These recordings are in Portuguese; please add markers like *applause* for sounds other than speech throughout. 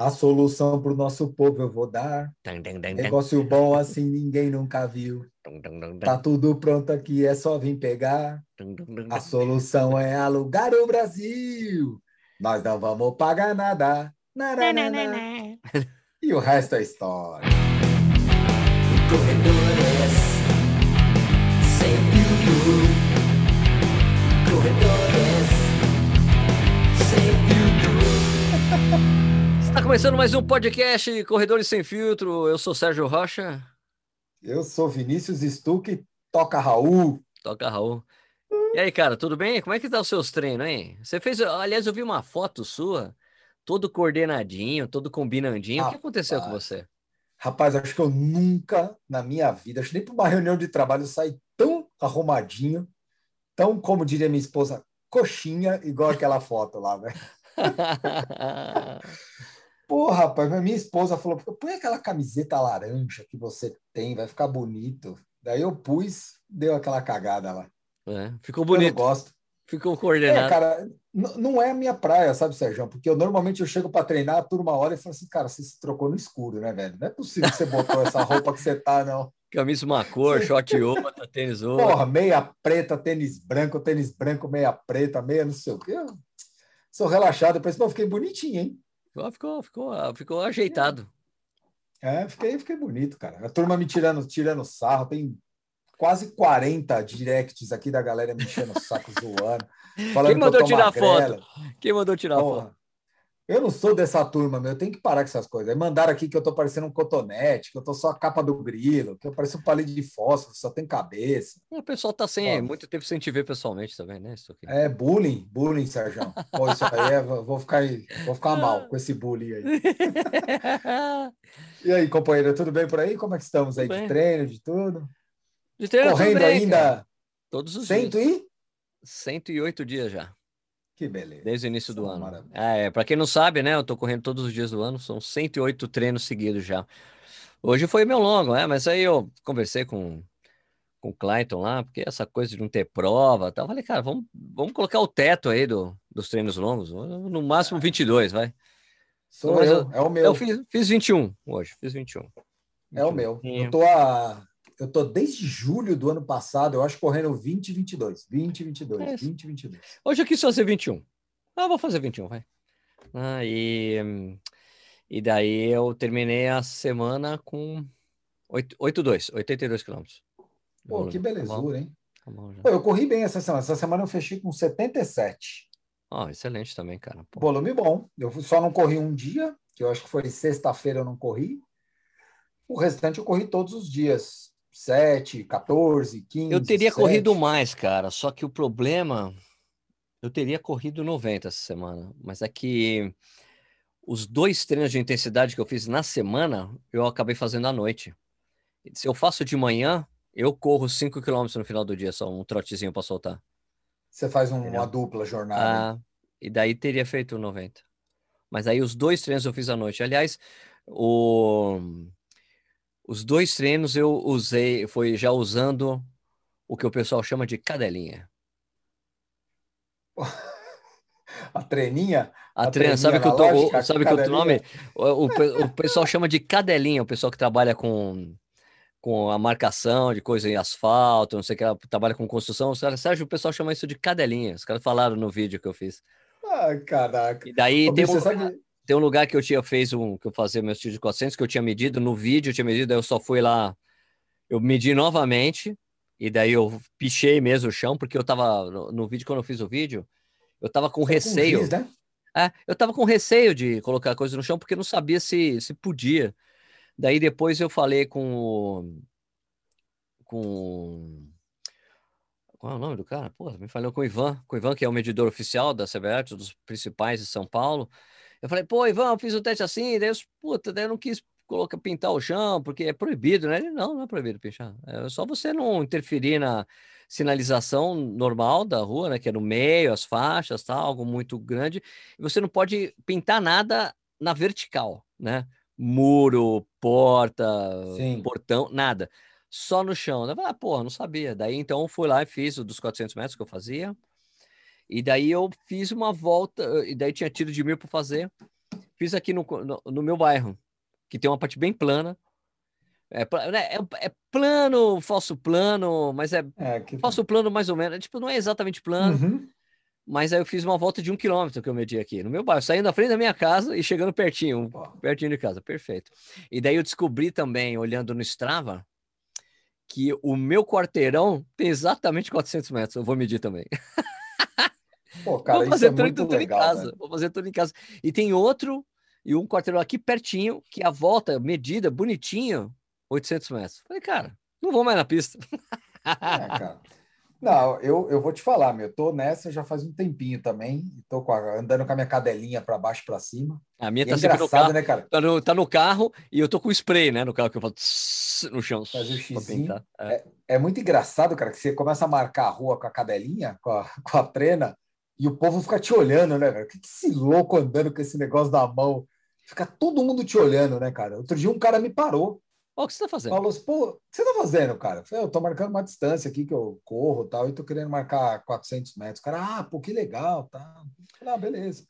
A solução pro nosso povo eu vou dar. Dun, dun, dun, dun. Negócio bom assim ninguém nunca viu. Dun, dun, dun, dun. Tá tudo pronto aqui, é só vir pegar. Dun, dun, dun, A solução é alugar o Brasil. Nós não vamos pagar nada. Nananana. E o resto é história. Começando mais um podcast Corredores Sem Filtro. Eu sou Sérgio Rocha. Eu sou Vinícius Stuck, toca Raul. Toca Raul. E aí, cara, tudo bem? Como é que tá os seus treinos, hein? Você fez, aliás, eu vi uma foto sua, todo coordenadinho, todo combinandinho. o que aconteceu com Rapaz. você? Rapaz, acho que eu nunca na minha vida, acho que nem para uma reunião de trabalho eu saí tão arrumadinho, tão, como diria minha esposa, coxinha, igual aquela foto lá, velho. *laughs* Pô, rapaz, minha esposa falou: põe aquela camiseta laranja que você tem, vai ficar bonito. Daí eu pus, deu aquela cagada lá. É, ficou Eu não bonito, gosto. ficou É, coordenado. cara, n- não é a minha praia, sabe, Sérgio? Porque eu normalmente eu chego para treinar, a turma olha e fala assim: cara, você se trocou no escuro, né, velho? Não é possível que você botou essa roupa que você tá, não. Camisa uma cor, short outra, tênis outra. Porra, meia preta, tênis branco, tênis branco, meia preta, meia não sei o quê. Eu sou relaxado, depois, pô, fiquei bonitinho, hein? Ficou, ficou, ficou, ficou ajeitado. É, fiquei, fiquei bonito, cara. A turma me tirando, tirando sarro, tem quase 40 directs aqui da galera me enchendo o saco *laughs* zoando. Falando Quem mandou que tirar magrela. Quem mandou tirar a Porra, foto? Eu não sou dessa turma, meu. Eu tenho que parar com essas coisas. Aí mandaram aqui que eu tô parecendo um cotonete, que eu tô só a capa do grilo, que eu pareço um palito de fósforo, só tem cabeça. O pessoal tá sem Ó. muito tempo sem te ver pessoalmente também, né? Isso aqui. É bullying, bullying, Sérgio. Pô, isso aí é, vou ficar, vou ficar mal *laughs* com esse bullying aí. *laughs* E aí, companheiro, tudo bem por aí? Como é que estamos aí? De treino, de tudo? De treino, tudo Correndo bem, ainda cara. Todos os cento dias. e? 108 dias já, Que beleza. desde o início do é ano. maravilha. É, para quem não sabe, né? Eu tô correndo todos os dias do ano, são 108 treinos seguidos já. Hoje foi meu longo, né? Mas aí eu conversei com, com o Clayton lá, porque essa coisa de não ter prova e tal. Falei, cara, vamos, vamos colocar o teto aí do, dos treinos longos. No máximo 22, vai. Sou Mas eu, é o meu. Eu fiz, fiz 21 hoje, fiz 21. É o 21. meu. Eu tô a. Eu tô desde julho do ano passado, eu acho, correndo 20 e 22. 20 e 22. É isso. 20 e 22. Hoje eu quis fazer 21. Ah, vou fazer 21, vai. Ah, e, e daí eu terminei a semana com 8 8,2, 82 quilômetros. Pô, que belezura, hein? tá bom. Pô, eu corri bem essa semana. Essa semana eu fechei com 77. Ah, excelente também, cara. Pô, Volume bom. Eu só não corri um dia, que eu acho que foi sexta-feira eu não corri. O restante eu corri todos os dias. 7, 14, 15. eu teria 7. corrido mais, cara, só que o problema. Eu teria corrido 90 essa semana, mas é que os dois treinos de intensidade que eu fiz na semana, eu acabei fazendo à noite. Se eu faço de manhã, eu corro 5 km no final do dia, só um trotezinho para soltar. Você faz um- uma dupla jornada. Ah, e daí teria feito 90. Mas aí os dois treinos eu fiz à noite. Aliás, o... os dois treinos eu usei, foi já usando o que o pessoal chama de cadelinha. *laughs* A treninha. A A treina, sabe que to- o- analógica, sabe que o nome? O, o o pessoal chama de cadelinha, o pessoal que trabalha com, com a marcação de coisa em asfalto, não sei o que, trabalha com construção. Os caras, Sérgio, o pessoal chama isso de cadelinha. Os caras falaram no vídeo que eu fiz. Ah, caraca. E daí Ô, tem um, sabe... tem um lugar que eu tinha fez um que eu fazia meus tiros de 400 que eu tinha medido no vídeo, eu tinha medido, daí eu só fui lá, eu medi novamente e daí eu pichei mesmo o chão porque eu tava no, no vídeo quando eu fiz o vídeo, eu tava com receio. giz, né? É, eu tava com receio de colocar coisa no chão porque não sabia se se podia. Daí depois eu falei com o com qual é o nome do cara? Pô, me falou com o Ivan, com o Ivan, que é o medidor oficial da CBR, um dos principais de São Paulo. Eu falei, pô, Ivan, eu fiz o teste assim, daí eu, puta, daí eu não quis colocar, pintar o chão, porque é proibido, né? Ele, não, não é proibido pintar. É só você não interferir na sinalização normal da rua, né? Que é no meio, as faixas, tal, algo muito grande. E você não pode pintar nada na vertical, né? Muro, porta, Sim. portão, nada só no chão. Eu falei, ah, porra, não sabia. Daí então eu fui lá e fiz o dos 400 metros que eu fazia. E daí eu fiz uma volta, e daí tinha tiro de mil para fazer. Fiz aqui no, no, no meu bairro, que tem uma parte bem plana. É, né, é, é plano, falso plano, mas é É, que... falso plano mais ou menos. Tipo, não é exatamente plano, Uhum. mas aí eu fiz uma volta de um quilômetro que eu medi aqui no meu bairro, saindo da frente da minha casa e chegando pertinho, Pô, pertinho de casa, perfeito. E daí eu descobri também, olhando no Strava, que o meu quarteirão tem exatamente 400 metros. Eu vou medir também. *laughs* Pô, cara, vou isso fazer é tudo, muito tudo legal, em casa. velho. Vou fazer tudo em casa. E tem outro e um quarteirão aqui pertinho, que a volta medida bonitinho, 800 metros. Falei, cara, não vou mais na pista. É. Não, eu, eu vou te falar, meu, eu tô nessa já faz um tempinho também, tô com a- andando com a minha cadelinha para baixo para cima. A minha E é tá sempre no carro, né, cara? tá no, tá no carro e eu tô com spray, né, no carro que eu tss, no chão. Fazer o xizinho. pintar. É. É muito engraçado, cara, que você começa a marcar a rua com a cadelinha, com a, *laughs* com a trena, e o povo fica te olhando, né, velho? O que que esse louco andando com esse negócio na mão? Fica todo mundo te olhando, né, cara? Outro dia um cara me parou, Ó, o que você tá fazendo? falou assim, pô, o que você tá fazendo, cara? Eu falei, eu tô marcando uma distância aqui que eu corro e tal, e tô querendo marcar 400 metros. O cara, ah, pô, que legal, tá. Falei, ah, beleza.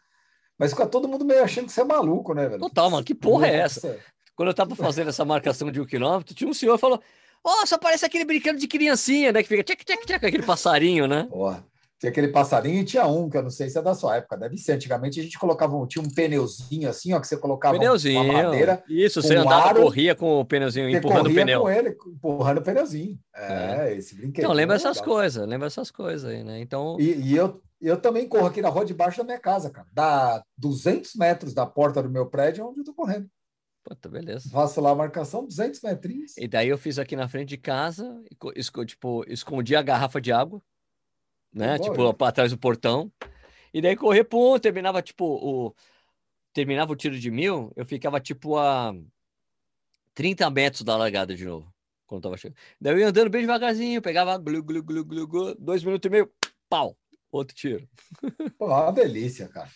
Mas fica todo mundo meio achando que você é maluco, né, velho? Total, mano, que porra é essa? Quando eu tava fazendo essa marcação de um quilômetro, tinha um senhor que falou: Ó, só parece aquele brincando de criancinha, né? Que fica tchac, tchac, tchac, aquele passarinho, né? Porra. Tinha aquele passarinho e tinha um, que eu não sei se é da sua época, deve ser. Antigamente a gente colocava um, tinha um pneuzinho assim, ó, que você colocava Pneuzinho. uma madeira, Isso, você andava, aro, corria com o pneuzinho, empurrando o pneu. com ele, empurrando o pneuzinho. É, esse brinquedo. Então, lembra é essas legal. coisas, lembra essas coisas aí, né? Então, E, e eu, eu também corro aqui na rua debaixo da minha casa, cara. Dá 200 metros da porta do meu prédio, é onde eu tô correndo. puta, beleza. Faço lá a marcação, 200 metrinhos. E daí eu fiz aqui na frente de casa, esco- tipo, escondi a garrafa de água, né? Boa, Tipo, para trás do portão. E daí correr, pum, terminava tipo o terminava o tiro de mil, eu ficava tipo a 30 metros da largada de novo, quando tava chegando. Daí eu ia andando bem devagarzinho, pegava glu, glu, glu, glu, glu, dois minutos e meio, pau, outro tiro. *laughs* Pô, é uma delícia, cara.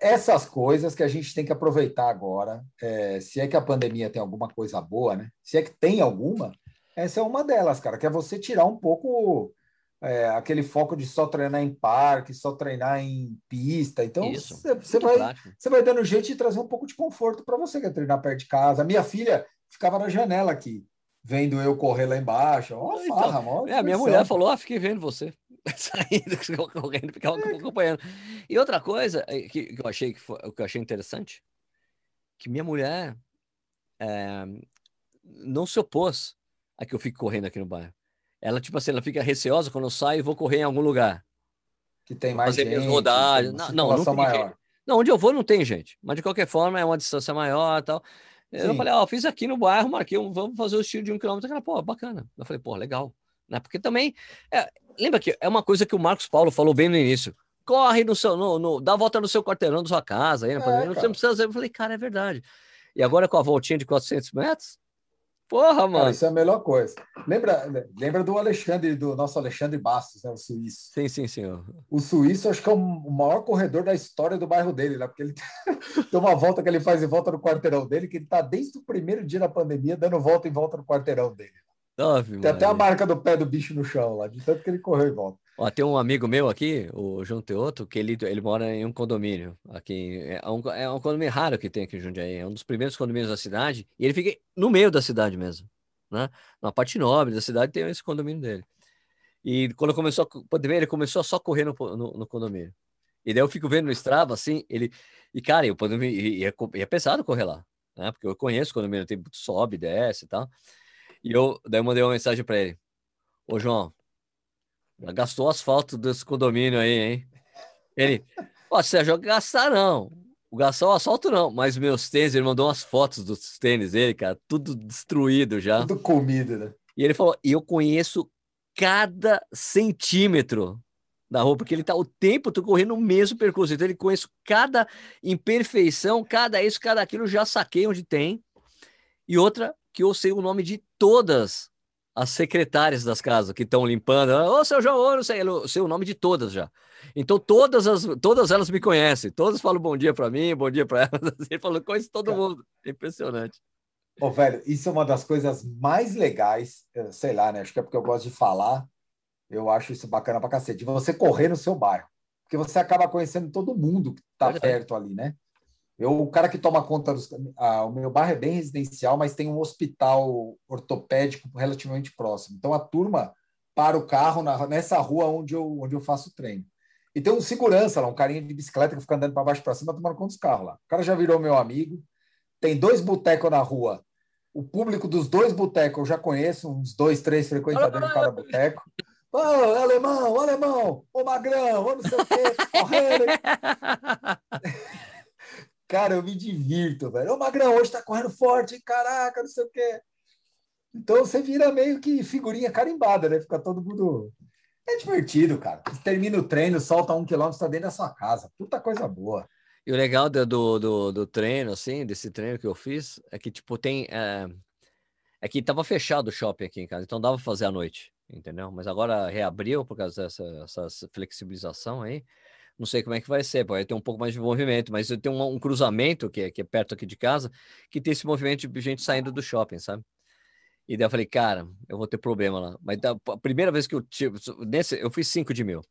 Essas coisas que a gente tem que aproveitar agora, é, se é que a pandemia tem alguma coisa boa, né? Se é que tem alguma, essa é uma delas, cara, que é você tirar um pouco é, aquele foco de só treinar em parque, só treinar em pista. Então, você vai, prático. vai dando jeito de trazer um pouco de conforto para você que quer treinar perto de casa. A minha filha ficava na janela aqui, vendo eu correr lá embaixo. Ó, Então, farra, mó É, a minha mulher falou: ah, fiquei vendo você. *laughs* Saindo, *laughs* correndo, ficava acompanhando. E outra coisa eh, que, que eu achei que foi, que eu achei interessante, que minha mulher eh, não se opôs a que eu fique correndo aqui no bairro. Ela, tipo assim, ela fica receosa quando eu saio e vou correr em algum lugar. que tem mais fazer minhas gente, rodagens. tem Não, não, não maior. Não, onde eu vou não tem gente, mas de qualquer forma é uma distância maior e tal. Eu Sim. falei, ó, fiz aqui no bairro, marquei, um, vamos fazer o estilo de um quilômetro. Ela, pô, bacana. Eu falei, pô, legal. Né? Porque também, é, lembra que é uma coisa que o Marcos Paulo falou bem no início. Corre no seu, no, no- dá a volta no seu quarteirão da sua casa. Aí, né? É, não precisa fazer. Eu falei, cara, é verdade. E agora com a voltinha de 400 metros? Porra, Cara, mano. isso é a melhor coisa. Lembra, lembra do Alexandre, do nosso Alexandre Bastos, né, o suíço. Sim, sim, senhor. O suíço, acho que é o maior corredor da história do bairro dele, né? Porque ele *laughs* tem uma volta que ele faz em volta no quarteirão dele, que ele está desde o primeiro dia da pandemia dando volta em volta no quarteirão dele. Ave Tem até a marca do pé do bicho no chão lá, de tanto que ele correu em volta. Ó, tem um amigo meu aqui, o João Teoto, que ele, ele mora em um condomínio. Aqui, é um, é um condomínio raro que tem aqui em Jundiaí. É um dos primeiros condomínios da cidade. E ele fica no meio da cidade mesmo. Né? Na parte nobre da cidade tem esse condomínio dele. E quando começou a pandemia, ele começou a só correr no, no, no condomínio. E daí eu fico vendo no Strava, assim, ele... E, cara, e o condomínio, e é, e é pesado correr lá, né? Porque eu conheço o condomínio, tem sobe, desce e tal. E eu, daí eu mandei uma mensagem para ele. Ô, João, gastou o asfalto desse condomínio aí, hein? Ele, ó, Sérgio, gastar não. O gastar o asfalto não, mas meus tênis, ele mandou umas fotos dos tênis dele, cara, tudo destruído já. Tudo comida, né? E ele falou: e eu conheço cada centímetro da rua, porque ele tá o tempo todo correndo o mesmo percurso. Então ele conhece cada imperfeição, cada isso, cada aquilo, já saquei onde tem. E outra, que eu sei o nome de todas as secretárias das casas que estão limpando. Ô, seu João, não sei, eu sei o nome de todas já. Então todas, as, todas elas me conhecem, todas falam bom dia para mim, bom dia para elas. Ele falou, conhece todo Cara. mundo. Impressionante. Ô, velho, isso é uma das coisas mais legais, eh, sei lá, né? Acho que é porque eu gosto de falar. Eu acho isso bacana pra cacete. De você correr no seu bairro. Porque você acaba conhecendo todo mundo que tá Verdade. perto ali, né? Eu, o cara que toma conta dos. Ah, o meu bairro é bem residencial, mas tem um hospital ortopédico relativamente próximo. Então a turma para o carro na, nessa rua onde eu, onde eu faço treino. E tem um segurança lá, um carinha de bicicleta que fica andando para baixo para cima, tomando conta dos carros lá. O cara já virou meu amigo. Tem dois botecos na rua. O público dos dois botecos eu já conheço, uns dois, três frequentadores de cada boteco. Ô, alemão, ô, alemão, ô, magrão, ô, não sei o quê, correndo. *laughs* Cara, eu me divirto, velho. Ô, Magrão, hoje tá correndo forte, caraca, não sei o quê. Então você vira meio que figurinha carimbada, né? Fica todo mundo. É divertido, cara. Você termina o treino, solta um quilômetro, tá dentro da sua casa. Puta coisa boa. E o legal do, do, do, treino, assim, desse treino que eu fiz, é que, tipo, tem. É, é que tava fechado o shopping aqui em casa, então dava pra fazer à noite, entendeu? Mas agora reabriu por causa dessa essa flexibilização aí. Não sei como é que vai ser, pode ter um pouco mais de movimento, mas tem um, um cruzamento que é, que é perto aqui de casa que tem esse movimento de gente saindo do shopping, sabe? E daí eu falei, cara, eu vou ter problema lá. Mas da, a primeira vez que eu tive, nesse, eu fiz 5 de mil.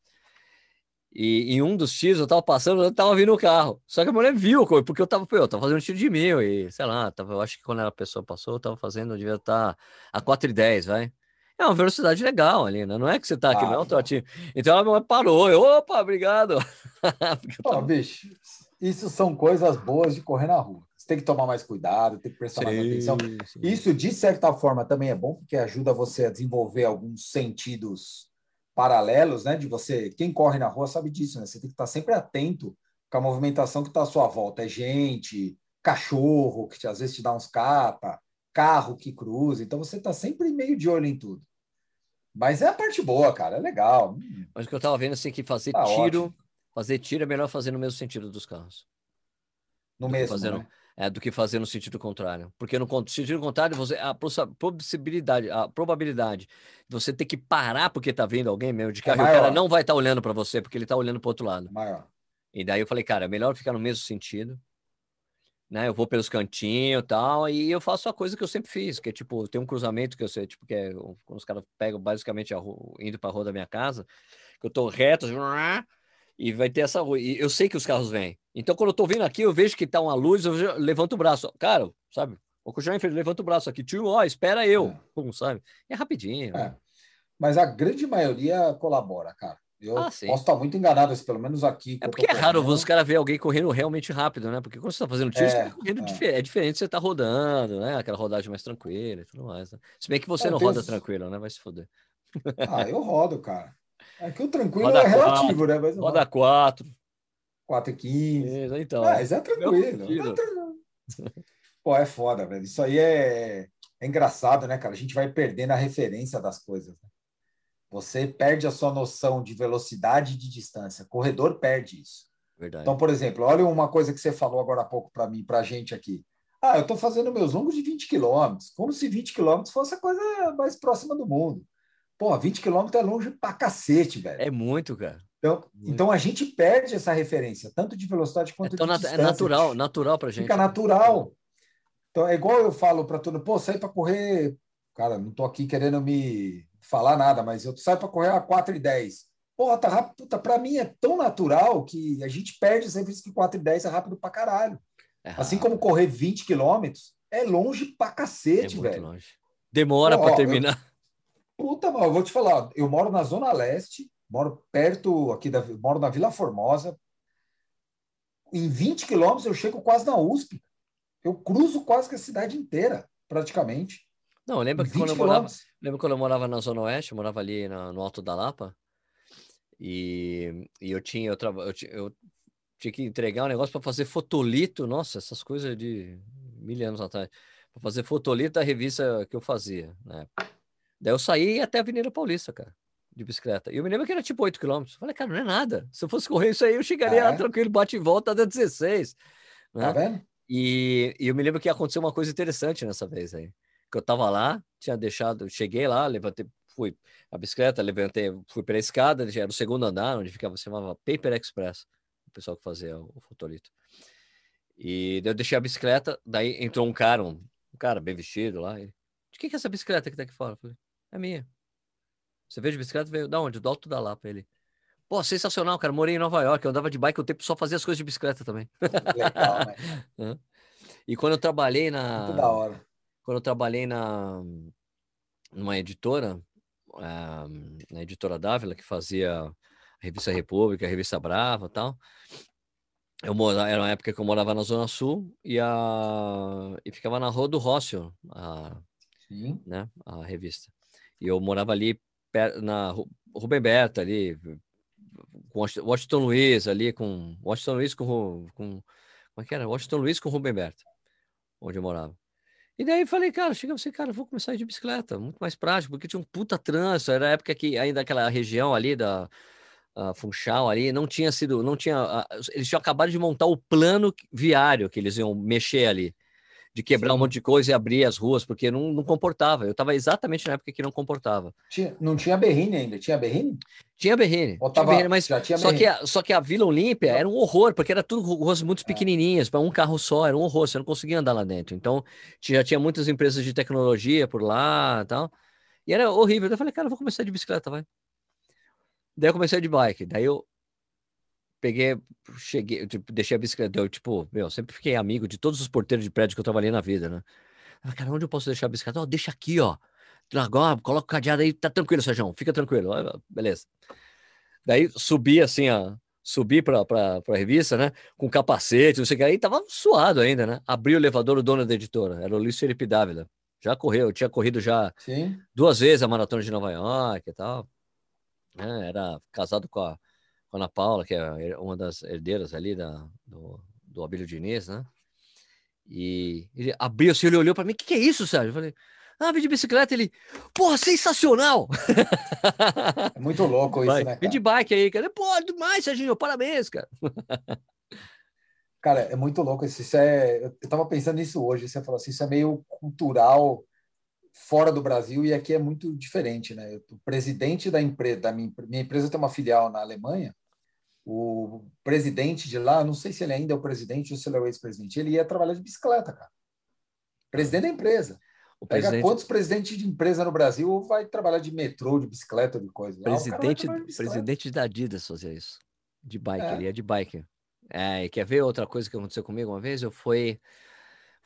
E em um dos tiros eu tava passando, eu tava vindo o carro. Só que a mulher viu, porque eu tava, eu tava fazendo um tiro de mil e, sei lá, tava, eu acho que quando a pessoa passou, eu tava fazendo, eu devia estar tá a 4,10, vai. É uma velocidade legal ali, né? Não é que você tá aqui, ah, não é trotinho. Então ela parou, eu, opa, obrigado. *laughs* Tava... bicho, isso são coisas boas de correr na rua. Você tem que tomar mais cuidado, tem que prestar sim, mais atenção. Sim. Isso, de certa forma, também é bom, porque ajuda você a desenvolver alguns sentidos paralelos, né? De você, quem corre na rua sabe disso, né? Você tem que estar sempre atento com a movimentação que está à sua volta. É gente, cachorro, que às vezes te dá uns capa, carro que cruza. Então você está sempre meio de olho em tudo. Mas é a parte boa, cara, é legal. Mas o que eu tava vendo assim que fazer tá tiro, ótimo. fazer tiro é melhor fazer no mesmo sentido dos carros. No mesmo, fazer né? é, do que fazer no sentido contrário. Porque no sentido contrário, você a possibilidade, a probabilidade de você ter que parar porque tá vendo alguém mesmo de é carro, é o cara não vai estar tá olhando para você porque ele tá olhando para outro lado. É maior. E daí eu falei, cara, é melhor ficar no mesmo sentido né? Eu vou pelos cantinhos e tal, e eu faço a coisa que eu sempre fiz, que é tipo, tem um cruzamento que eu sei, tipo, que é quando os caras pegam basicamente a rua, indo para a rua da minha casa, que eu tô reto, assim, e vai ter essa rua. E eu sei que os carros vêm. Então, quando eu tô vindo aqui, eu vejo que tá uma luz, eu levanto o braço. Cara, sabe? O que já levanta o braço aqui, tio, ó, espera eu. É. Pum, sabe? É rapidinho. É. Mas a grande maioria colabora, cara. Eu ah, posso estar muito enganado, pelo menos aqui. É porque é raro os caras ver alguém correndo realmente rápido, né? Porque quando você está fazendo tiro, é, você tá correndo é. é diferente você tá rodando, né? Aquela rodagem mais tranquila e tudo mais. Né? Se bem que você é, não roda tranquilo, né? Vai se foder. Ah, eu rodo, cara. É que o tranquilo roda é relativo, quatro, né? Mas roda 4. 4 e 15. Então. Mas é tranquilo. Pô, é foda, velho. Isso aí é, é engraçado, né, cara? A gente vai perdendo a referência das coisas. Né? Você perde a sua noção de velocidade e de distância. Corredor perde isso. Verdade. Então, por exemplo, olha uma coisa que você falou agora há pouco para mim, para a gente aqui. Ah, eu estou fazendo meus longos de 20 quilômetros, como se 20 quilômetros fosse a coisa mais próxima do mundo. Pô, 20 quilômetros é longe pra cacete, velho. É muito, cara. Então, muito. então a gente perde essa referência, tanto de velocidade quanto então, de distância. É natural, natural pra gente. Fica natural. Então, é igual eu falo para todo mundo, pô, sair para correr. Cara, não tô aqui querendo me falar nada, mas eu saio para correr a 4 e 10. Porra, tá rápido. Para mim é tão natural que a gente perde sempre que 4 e 10 é rápido para caralho. É assim como correr 20 quilômetros é longe pra cacete, é velho. Longe. Demora para terminar. Eu, puta, mano, eu vou te falar, eu moro na Zona Leste, moro perto aqui da. moro na Vila Formosa. Em 20 quilômetros eu chego quase na USP. Eu cruzo quase que a cidade inteira, praticamente. Não, lembra que quando eu morava, lembra quando eu morava na Zona Oeste, eu morava ali na, no Alto da Lapa, e, e eu tinha, eu, eu, eu tinha que entregar um negócio para fazer fotolito, nossa, essas coisas de mil anos atrás, para fazer fotolito da revista que eu fazia na época. Daí eu saí até a Avenida Paulista, cara, de bicicleta. E eu me lembro que era tipo 8 quilômetros. Falei, cara, não é nada. Se eu fosse correr isso aí, eu chegaria é. tranquilo, bate e volta, dá 16. Né? Tá vendo? E, e eu me lembro que aconteceu uma coisa interessante nessa vez aí que eu tava lá, tinha deixado, cheguei lá, levantei, fui a bicicleta, levantei, fui pela escada, era o segundo andar, onde ficava, se chamava Paper Express, o pessoal que fazia o, o fotolito. E eu deixei a bicicleta, daí entrou um cara, um, um cara bem vestido lá, ele, de que que é essa bicicleta que tá aqui fora? Eu falei, é minha. Você veio de bicicleta? Veio da onde? Do Alto da Lapa, ele. Pô, sensacional, cara. Morei em Nova York, eu andava de bike o tempo só fazia as coisas de bicicleta também. Legal, né? *laughs* E quando eu trabalhei Muito da na. hora. Quando eu trabalhei na numa editora, ah, na editora Dávila, que fazia a revista República, a revista Brava e tal. Eu morava, era uma época que eu morava na Zona Sul e, a, e ficava na Rua do Rócio, a, Sim. né, a revista. E eu morava ali per- na Ru- Rubem Berta, ali, com Washington Luiz, ali com Washington Luiz com, com como é que era? Washington Luiz com Rubem Berta, onde eu morava. E daí falei, cara, chega você, cara, vou começar a ir de bicicleta, muito mais prático, porque tinha um puta trânsito, era a época que ainda aquela região ali da Funchal ali não tinha sido, não tinha, a- eles tinham acabado de montar o plano viário que eles iam mexer ali, de quebrar um Sim. monte de coisa e abrir as ruas, porque não, não comportava. Eu estava exatamente na época que não comportava. Tinha- não tinha berrine ainda. Tinha berrine? Tinha berrine, Ou tinha tava- berrine, mas tinha só que, a, só que a Vila Olímpia era um horror, porque era tudo ruas muito pequenininhas, para um carro só, era um horror, você não conseguia andar lá dentro. Então, já tinha muitas empresas de tecnologia por lá e tal, e era horrível. Eu falei, cara, eu vou começar de bicicleta, vai. Daí eu comecei de bike, daí eu peguei, cheguei, tipo, deixei a bicicleta, eu, tipo, meu, sempre fiquei amigo de todos os porteiros de prédio que eu trabalhei na vida, né? Falei, cara, onde eu posso deixar a bicicleta? Ó, deixa aqui, ó. Agora, coloca o cadeado aí, tá tranquilo, Sérgio, fica tranquilo. Ah, Beleza. Daí subi assim, ó, subi pra, pra, pra revista, né? Com capacete, não sei o que, aí tava suado ainda, né? Abri o elevador, o dono da editora, era o Luiz Felipe Dávila. Já correu, tinha corrido já Sim. duas vezes a maratona de Nova York e tal. né, era casado com a Ana Paula, que é uma das herdeiras ali da, do, do Abílio Diniz, né? E ele abriu assim, ele olhou para mim, o que, que é isso, Sérgio? Eu falei, ah, vim de bicicleta. Ele, porra, sensacional! *laughs* É muito louco isso, Vai, né, vim de bike aí, cara. Pô, demais, Serginho, parabéns, cara. Cara, é muito louco isso. Isso é... Eu tava pensando nisso hoje. Você falou assim, isso é meio cultural fora do Brasil e aqui é muito diferente, né? O presidente da empresa, da minha, minha empresa tem uma filial na Alemanha. O presidente de lá, não sei se ele ainda é o presidente ou se ele é o ex-presidente, ele ia trabalhar de bicicleta, cara. Presidente da empresa. O Pega presidente, quantos presidentes de empresa no Brasil vai trabalhar de metrô, de bicicleta, de coisa. Lá, vai presidente, trabalhar de presidente da Adidas fazia isso. De bike, É. ele ia de bike. É, e quer ver outra coisa que aconteceu comigo uma vez? Eu fui,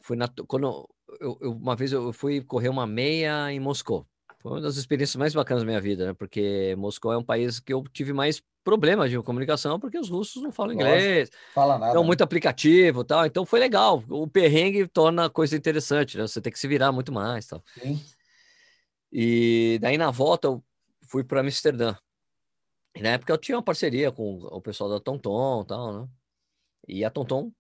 fui na, quando eu, eu- uma vez eu fui correr uma meia em Moscou. Foi uma das experiências mais bacanas da minha vida, né? Porque Moscou é um país que eu tive mais problemas de comunicação, porque os russos não falam Lógico. inglês, Fala nada. né? muito aplicativo e tal. Então foi legal. O perrengue torna a coisa interessante, né? Você tem que se virar muito mais, tal. Sim. E daí na volta eu fui para Amsterdã. E na época eu tinha uma parceria com o pessoal da Tonton e tal, né? E a Tonton,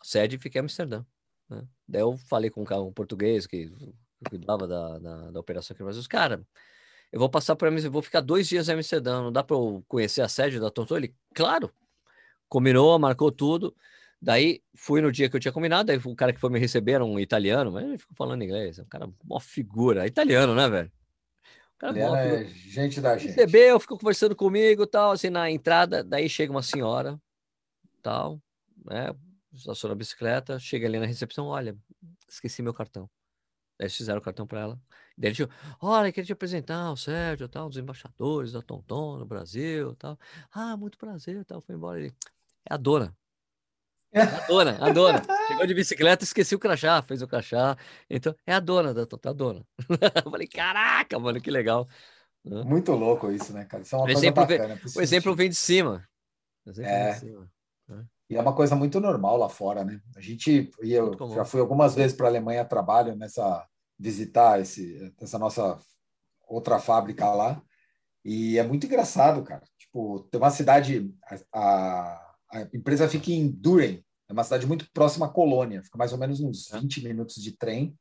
a sede fica em Amsterdã. Né? Daí eu falei com um cara um português que cuidava da, da, da operação aqui no Brasil. Cara, eu vou passar para Amsterdã, vou ficar dois dias em Amsterdã, não dá para eu conhecer a sede da Tonton? Ele, claro, combinou, marcou tudo. Daí fui no dia que eu tinha combinado, aí o cara que foi me receber era um italiano, mas ele ficou falando inglês, é um cara, uma figura, italiano, né, velho? Cara, Ele figura. gente da gente. recebeu, ficou conversando comigo, tal, assim, na entrada, daí chega uma senhora, tal, né, estaciona a bicicleta, chega ali na recepção, olha, esqueci meu cartão. Daí eles fizeram o cartão para ela. Daí ele disse, olha, queria te apresentar o Sérgio, tal, dos embaixadores da Tonton no Brasil, tal. Ah, muito prazer, tal, foi embora. Ele, é a dona. É a dona, a dona. Chegou de bicicleta, esqueci o crachá, fez o crachá. Então, é a dona da Tonton, a dona. *laughs* Eu falei, caraca, mano, que legal. Muito louco isso, né, cara? Isso é uma O coisa exemplo vem- bacana. O exemplo vem de cima. O exemplo vem É. de cima. E é uma coisa muito normal lá fora, né? A gente, e eu já fui algumas vezes para a Alemanha trabalho nessa visitar esse, essa nossa outra fábrica lá. E é muito engraçado, cara. Tipo, tem uma cidade, a, a, empresa fica em Duren, é uma cidade muito próxima à Colônia, fica mais ou menos uns É. 20 minutos de trem.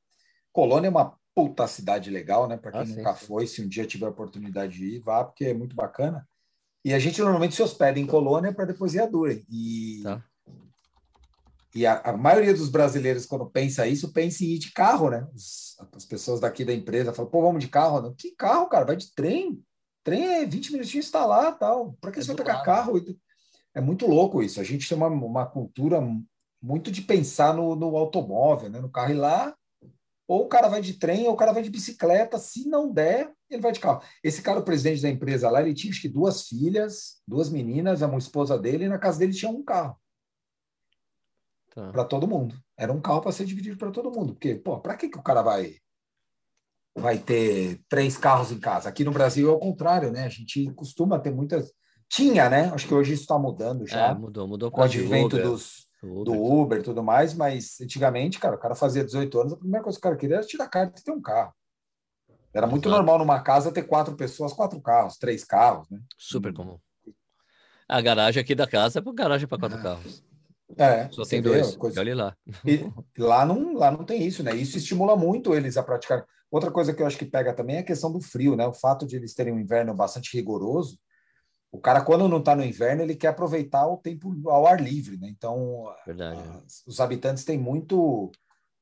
Colônia é uma puta cidade legal, né? Para quem Ah, sim, nunca sim. foi, se um dia tiver a oportunidade de ir, vá, porque é muito bacana. E a gente normalmente se hospeda em Colônia para depois ir a Duren. E, Tá. e a, a maioria dos brasileiros, quando pensa isso, pensa em ir de carro, né? Os- as pessoas daqui da empresa falam, pô, vamos de carro? Não, que carro, cara? Vai de trem. Trem é 20 minutinhos está lá, tal. Para que É você vai pegar lado. carro? É muito louco isso. A gente tem uma, uma cultura muito de pensar no, no automóvel, né? no carro ir lá, ou o cara vai de trem, ou o cara vai de bicicleta. Se não der, ele vai de carro. Esse cara, o presidente da empresa lá, ele tinha acho que duas filhas, duas meninas, uma esposa dele, e na casa dele tinha um carro Tá. para todo mundo. Era um carro para ser dividido para todo mundo. Porque, pô, para que, que o cara vai vai ter três carros em casa? Aqui no Brasil é o contrário, né? A gente costuma ter muitas. Tinha, né? Acho que hoje isso está mudando já. É, mudou, mudou com o advento Uber, dos, Uber, do Uber e tudo mais, mas antigamente, cara, o cara fazia 18 anos, a primeira coisa que o cara queria era tirar a carta e ter um carro. Era muito Exato. normal numa casa ter quatro pessoas, quatro carros, três carros, né? Super comum. A garagem aqui da casa é para garagem para quatro Ah, carros. É, Só tem dois. coisa- Olha lá. E lá não, lá não tem isso, né? Isso estimula muito eles a praticar. Outra coisa que eu acho que pega também é a questão do frio, né? O fato de eles terem um inverno bastante rigoroso. O cara, quando não está no inverno, ele quer aproveitar o tempo ao ar livre, né? Então, Verdade. as- os habitantes têm muito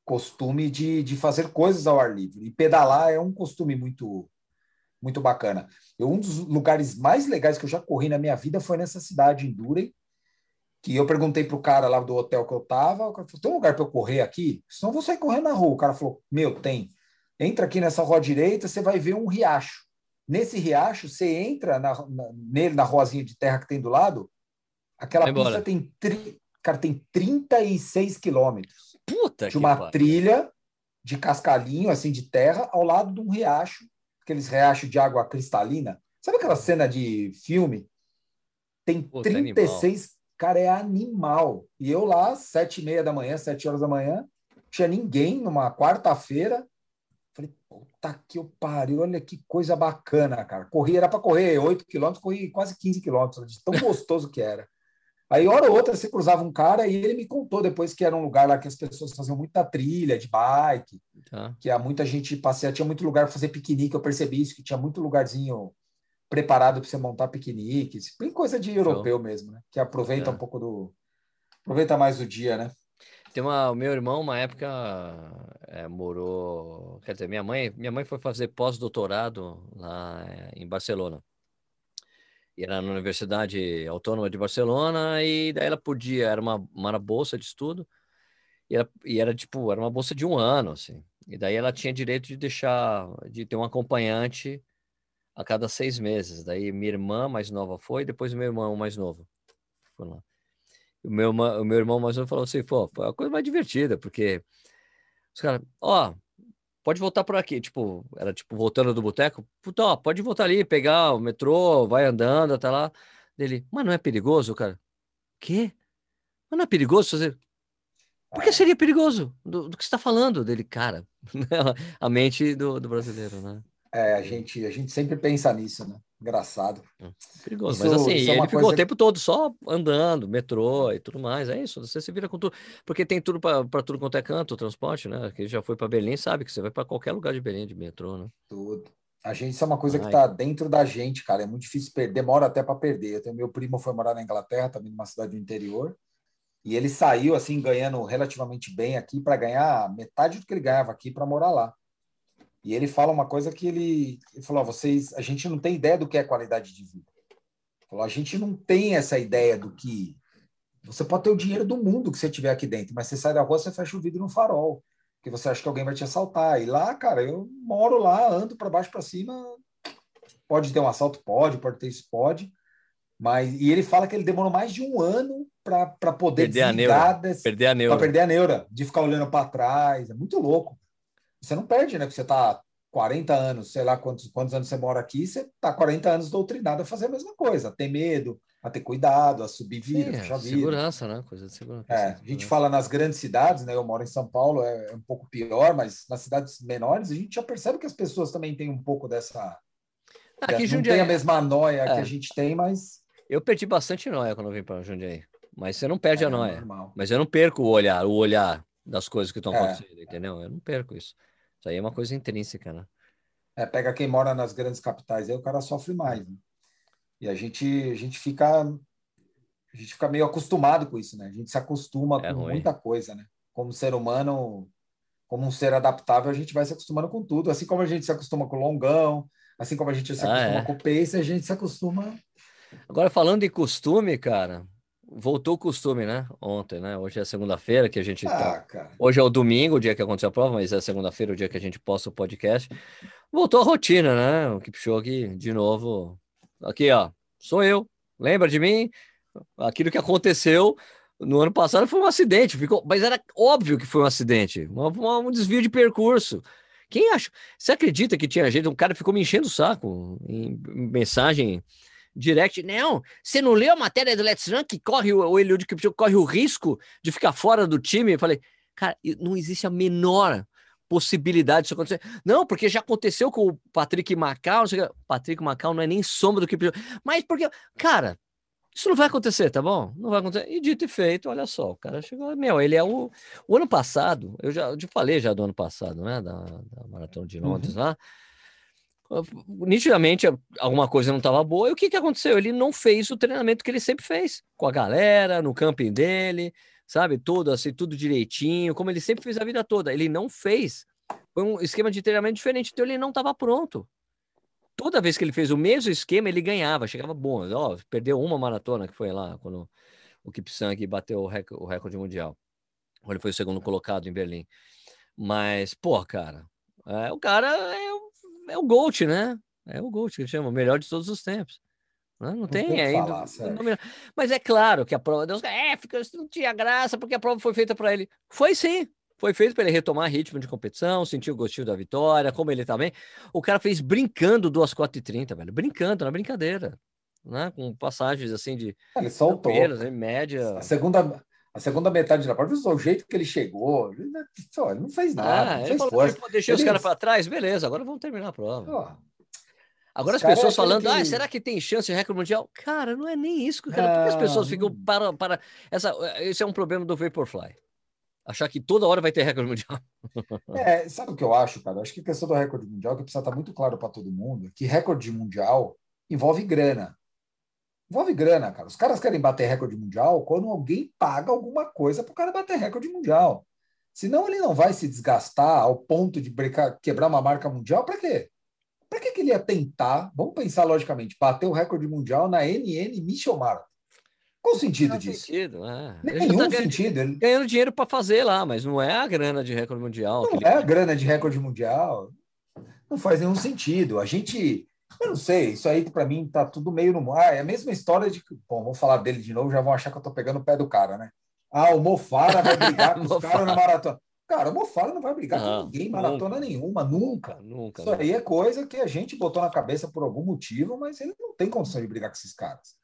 costume de, de fazer coisas ao ar livre. E pedalar é um costume muito muito bacana. Eu, um dos lugares mais legais que eu já corri na minha vida foi nessa cidade, em Durem, que eu perguntei pro cara lá do hotel que eu tava, o cara falou, tem um lugar para eu correr aqui? Senão eu vou sair correndo na rua. O cara falou, meu, tem. Entra aqui nessa rua direita, você vai ver um riacho. Nesse riacho, você entra na, na- nele, na ruazinha de terra que tem do lado, aquela pista tem, tri, cara, tem 36 quilômetros Puta de uma pariu. trilha de cascalhinho, assim, de terra, ao lado de um riacho, aqueles riachos de água cristalina. Sabe aquela cena de filme? Tem Puta, 36, cara, é animal. E eu lá, sete e meia da manhã, sete horas da manhã, tinha ninguém numa quarta-feira. Falei, puta que eu pariu, olha que coisa bacana, cara. Corri, era para correr 8 quilômetros, corri quase 15 quilômetros, de tão *laughs* gostoso que era. Aí, hora ou outra, você cruzava um cara e ele me contou depois que era um lugar lá que as pessoas faziam muita trilha de bike, Tá. que há muita gente passear, tinha muito lugar para fazer piquenique, eu percebi isso, que tinha muito lugarzinho preparado para você montar piqueniques, bem coisa de europeu mesmo, né? Que aproveita É. um pouco do. Aproveita mais o dia, né? Tem uma, o meu irmão, uma época, é, morou. Quer dizer, minha mãe, minha mãe foi fazer pós-doutorado lá é, em Barcelona. Era na Universidade Autônoma de Barcelona, e daí ela podia, era uma, uma bolsa de estudo, e era, e era tipo, era uma bolsa de um ano, assim. E daí ela tinha direito de deixar, de ter um acompanhante a cada seis meses. Daí minha irmã mais nova foi, depois meu irmão mais novo foi lá. O meu, o meu irmão mais novo falou assim, pô, foi a coisa mais divertida, porque os caras, ó, pode voltar por aqui, tipo, era tipo voltando do boteco, puta, ó, pode voltar ali, pegar o metrô, vai andando até lá. Dele, mas não é perigoso, cara? Quê? Mas não é perigoso fazer? Por que seria perigoso? Do, do que você está falando? Dele, cara, *laughs* a mente do, do brasileiro, né? É, a gente, a gente sempre pensa nisso, né? Engraçado. Perigoso, Isso- mas assim, é ele uma ficou coisa o tempo todo só andando, metrô e tudo mais. É isso, você se vira com tudo. Porque tem tudo para tudo quanto é canto, o transporte, né? Quem já foi para Berlim sabe que você vai para qualquer lugar de Berlim de metrô, né? Tudo. A gente, isso é uma coisa que Ai. está dentro da gente, cara. É muito difícil perder, demora até para perder. Eu tenho, meu primo foi morar na Inglaterra, também numa cidade do interior, e ele saiu assim ganhando relativamente bem aqui para ganhar metade do que ele ganhava aqui para morar lá. E ele fala uma coisa que ele, ele falou: "Ó, vocês, a gente não tem ideia do que é qualidade de vida. Ele Falou, a gente não tem essa ideia do que você pode ter o dinheiro do mundo que você tiver aqui dentro, mas você sai da rua, você fecha o vidro no farol, porque você acha que alguém vai te assaltar. E lá, cara, eu moro lá, ando para baixo para cima, pode ter um assalto, pode, pode ter isso, pode. Mas e ele fala que ele demorou mais de um ano para poder Perder a desligar desse, Perder a para neura. perder a neura, de ficar olhando para trás. É muito louco. Você não perde, né? Porque você está 40 anos, sei lá quantos, quantos anos você mora aqui, você está 40 anos doutrinado a fazer a mesma coisa, a ter medo, a ter cuidado, a subir Sim, é, vidro. segurança, né? Coisa de segurança. É, a gente fala nas grandes cidades, né? Eu moro em São Paulo, é, é um pouco pior, mas nas cidades menores a gente já percebe que as pessoas também têm um pouco dessa. Aqui em não tem a mesma noia que É. a gente tem, mas. eu perdi bastante noia quando eu vim para Jundiaí. Mas você não perde é a noia. normal. Mas eu não perco o olhar, o olhar das coisas que estão É. acontecendo, entendeu? Eu não perco isso. Isso aí é uma coisa intrínseca, né? É, pega quem mora nas grandes capitais, aí o cara sofre mais. né? E a gente, a gente fica. A gente fica meio acostumado com isso, né? A gente se acostuma É com ruim. muita coisa, né? Como ser humano, como um ser adaptável, a gente vai se acostumando com tudo. Assim como a gente se acostuma com o longão, assim como a gente se Ah, acostuma é. com o pace, a gente se acostuma Agora, falando em costume, cara, voltou o costume, né? Ontem, né? Hoje é segunda-feira que a gente tá. Ah, cara. Hoje é o domingo, o dia que aconteceu a prova, mas é segunda-feira, o dia que a gente posta o podcast. voltou a rotina, né? O Kipchoge, de novo, aqui, ó, sou eu, lembra de mim? Aquilo que aconteceu no ano passado foi um acidente, ficou, mas era óbvio que foi um acidente, um, um desvio de percurso. Quem acha? Você acredita que tinha gente? Um cara ficou me enchendo o saco em mensagem direct. Não, você não leu a matéria do Let's Run que corre o, o Eliud Kipchoge corre o risco de ficar fora do time? Eu falei, cara, não existe a menor possibilidade disso acontecer. Não, porque já aconteceu com o Patrick Macau. Patrick Macau não é nem sombra do Kipchoge. Mas porque, cara, isso não vai acontecer, tá bom? Não vai acontecer. E dito e feito, olha só, o cara chegou. Meu, ele é o. O ano passado, eu já eu falei já do ano passado, né? Da, da Maratona de Londres uhum. lá. Nitidamente alguma coisa não estava boa. E o que, que aconteceu? Ele não fez o treinamento que ele sempre fez, com a galera, no camping dele, sabe? Tudo assim, tudo direitinho, como ele sempre fez a vida toda. Ele não fez. Foi um esquema de treinamento diferente, então ele não estava pronto toda vez que ele fez o mesmo esquema, ele ganhava, chegava bom. Ó, perdeu uma maratona que foi lá, quando o Kipsang bateu o, rec o recorde mundial. Ele foi o segundo colocado em Berlim. Mas, pô, cara, é, o cara é o, é o GOAT, né? É o GOAT que chama, o melhor de todos os tempos. Não, não, não tem ainda. Mas é claro que a prova. Deus, é, fica, não tinha graça porque a prova foi feita para ele. Foi sim. Foi feito para ele retomar ritmo de competição, sentir o gostinho da vitória, como ele também. Tá o cara fez brincando 2 4 e 30, velho. Brincando, na brincadeira. Né? Com passagens assim de. Ele soltou. Em média. A segunda, a segunda metade da prova, o jeito que ele chegou, ele não fez nada. Ah, não fez falou, força. Deixei os caras para trás, beleza, agora vamos terminar a prova. Agora as pessoas é falando, que... ah, será que tem chance de recorde mundial? Cara, não é nem isso, cara. Por que as pessoas ficam para, para essa? Esse é um problema do Vaporfly achar que toda hora vai ter recorde mundial. *laughs* É, sabe o que eu acho, cara? Acho que a questão do recorde mundial que precisa estar muito claro para todo mundo, que recorde mundial envolve grana. Envolve grana, cara. Os caras querem bater recorde mundial quando alguém paga alguma coisa para o cara bater recorde mundial. Senão ele não vai se desgastar ao ponto de brecar, quebrar uma marca mundial. Para quê? Para que, que ele ia tentar, vamos pensar logicamente, bater o recorde mundial na NN Mission Marathon? Qual o sentido não disso? Sentido, é. Nenhum tá sentido. Ele... Ganhando dinheiro para fazer lá, mas não é a grana de recorde mundial. Não é a grana de recorde mundial. Não faz nenhum sentido. A gente. Eu não sei, isso aí para mim tá tudo meio no mar. É a mesma história de. Bom, vou falar dele de novo, já vão achar que eu tô pegando o pé do cara, né? Ah, o Mofara vai brigar *laughs* com os caras na maratona. Cara, o Mofara não vai brigar não, com ninguém maratona nunca. nenhuma, nunca. Nunca. Isso aí é coisa que a gente botou na cabeça por algum motivo, mas ele não tem condição de brigar com esses caras.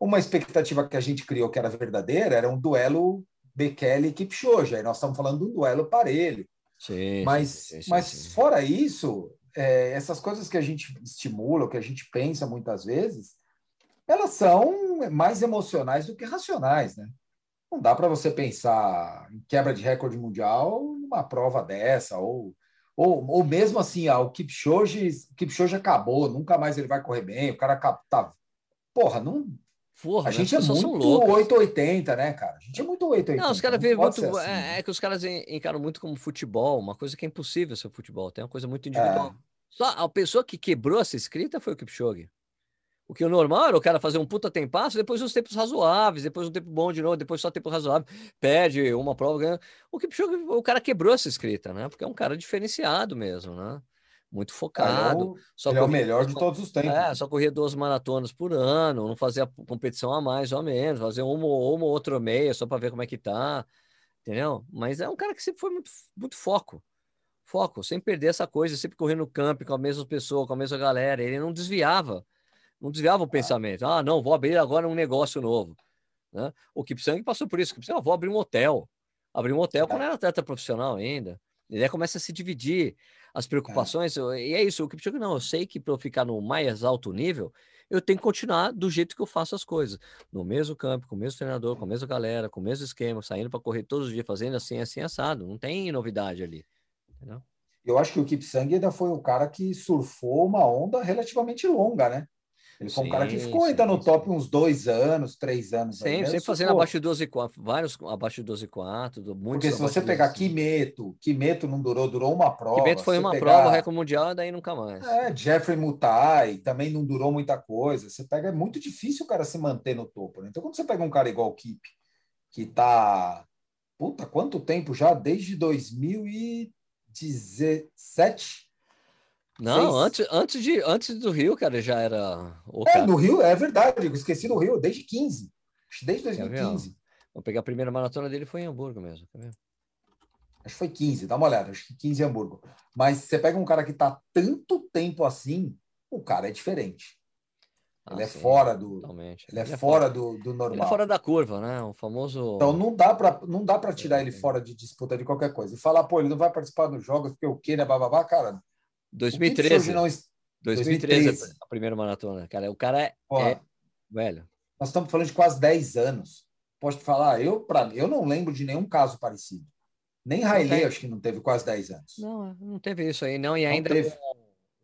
Uma expectativa que a gente criou que era verdadeira era um duelo Bekele e Kipchoge. Aí nós estamos falando de um duelo parelho. Sim, mas, sim, sim, mas fora isso, é, essas coisas que a gente estimula, que a gente pensa muitas vezes, elas são mais emocionais do que racionais, né? Não dá para você pensar em quebra de recorde mundial numa prova dessa, ou, ou, ou mesmo assim, ah, o Kipchoge, Kipchoge acabou, nunca mais ele vai correr bem, o cara tá. Porra, não, Porra, a gente é muito 880, né, cara? A gente é muito 880. Não, os caras veem muito. Assim, é, né? é, que os caras encaram muito como futebol, uma coisa que é impossível ser futebol, tem uma coisa muito individual. É. Só a pessoa que quebrou essa escrita foi o Kipchoge. O que o normal era o cara fazer um puta tempasso, depois uns tempos razoáveis, depois um tempo bom de novo, depois só tempo razoável, perde uma prova, ganha. O Kipchoge, o cara quebrou essa escrita, né? Porque é um cara diferenciado mesmo, né? Muito focado. Ah, só ele é o melhor de todos os tempos. É, só corria duas maratonas por ano, não fazia competição a mais ou a menos, fazer uma ou uma outra meia só para ver como é que tá, entendeu? Mas é um cara que sempre foi muito, muito foco. Foco, sem perder essa coisa, sempre correndo no campo com a mesma pessoa, com a mesma galera. Ele não desviava, não desviava o ah. pensamento. Ah, não, vou abrir agora um negócio novo. Né? O Kipsang passou por isso. Kipsang, ah, vou abrir um hotel. Abrir um hotel quando era atleta profissional ainda. E aí começa a se dividir as é. preocupações. É. E é isso, o Kipchoge não, eu sei que para eu ficar no mais alto nível, eu tenho que continuar do jeito que eu faço as coisas. No mesmo campo, com o mesmo treinador, com a mesma galera, com o mesmo esquema, saindo para correr todos os dias, fazendo assim, assim, assado. Não tem novidade ali. Entendeu? Eu acho que o Kipsang ainda foi o cara que surfou uma onda relativamente longa, né? Ele foi um cara que ficou sim, ainda no top sim. uns dois anos, três anos. Sempre, sempre fazendo abaixo de 12 4, vários abaixo de 12 4, muitos Porque se você pegar Kimeto, Kimeto não durou, durou uma prova. Kimeto foi uma pegar... prova, recorde mundial, daí nunca mais. É, Jeffrey Mutai também não durou muita coisa. Você pega, é muito difícil o cara se manter no topo. Né? Então, quando você pega um cara igual o Kip, que tá. Puta, quanto tempo já? Desde 2017 Não, Seis? antes, antes, de, antes do Rio, cara, já era o É, cara. no Rio, é verdade, eu esqueci do Rio, desde 15. Acho que Desde Quer ver, ó? 2015. Vou pegar a primeira maratona dele foi em Hamburgo mesmo. Acho que foi 15, dá uma olhada, acho que 15 em Hamburgo. Mas você pega um cara que tá tanto tempo assim, o cara é diferente. Ele Ah, é sim, fora do. Totalmente. Ele é fora do, do Ele normal. é fora da curva, né? O famoso. Então não dá para não dá para tirar É, ele é. fora de disputa de qualquer coisa. E falar, pô, ele não vai participar dos jogos porque o que, né, bababá, cara. O Kipchoge 2013. não est- 2013, 2013. a primeira maratona, cara. O cara é, é velho. nós estamos falando de quase 10 anos. Posso te falar, eu para eu não lembro de nenhum caso parecido. Nem tem. acho que não teve quase 10 anos. Não, não teve isso aí, não. E ainda, teve.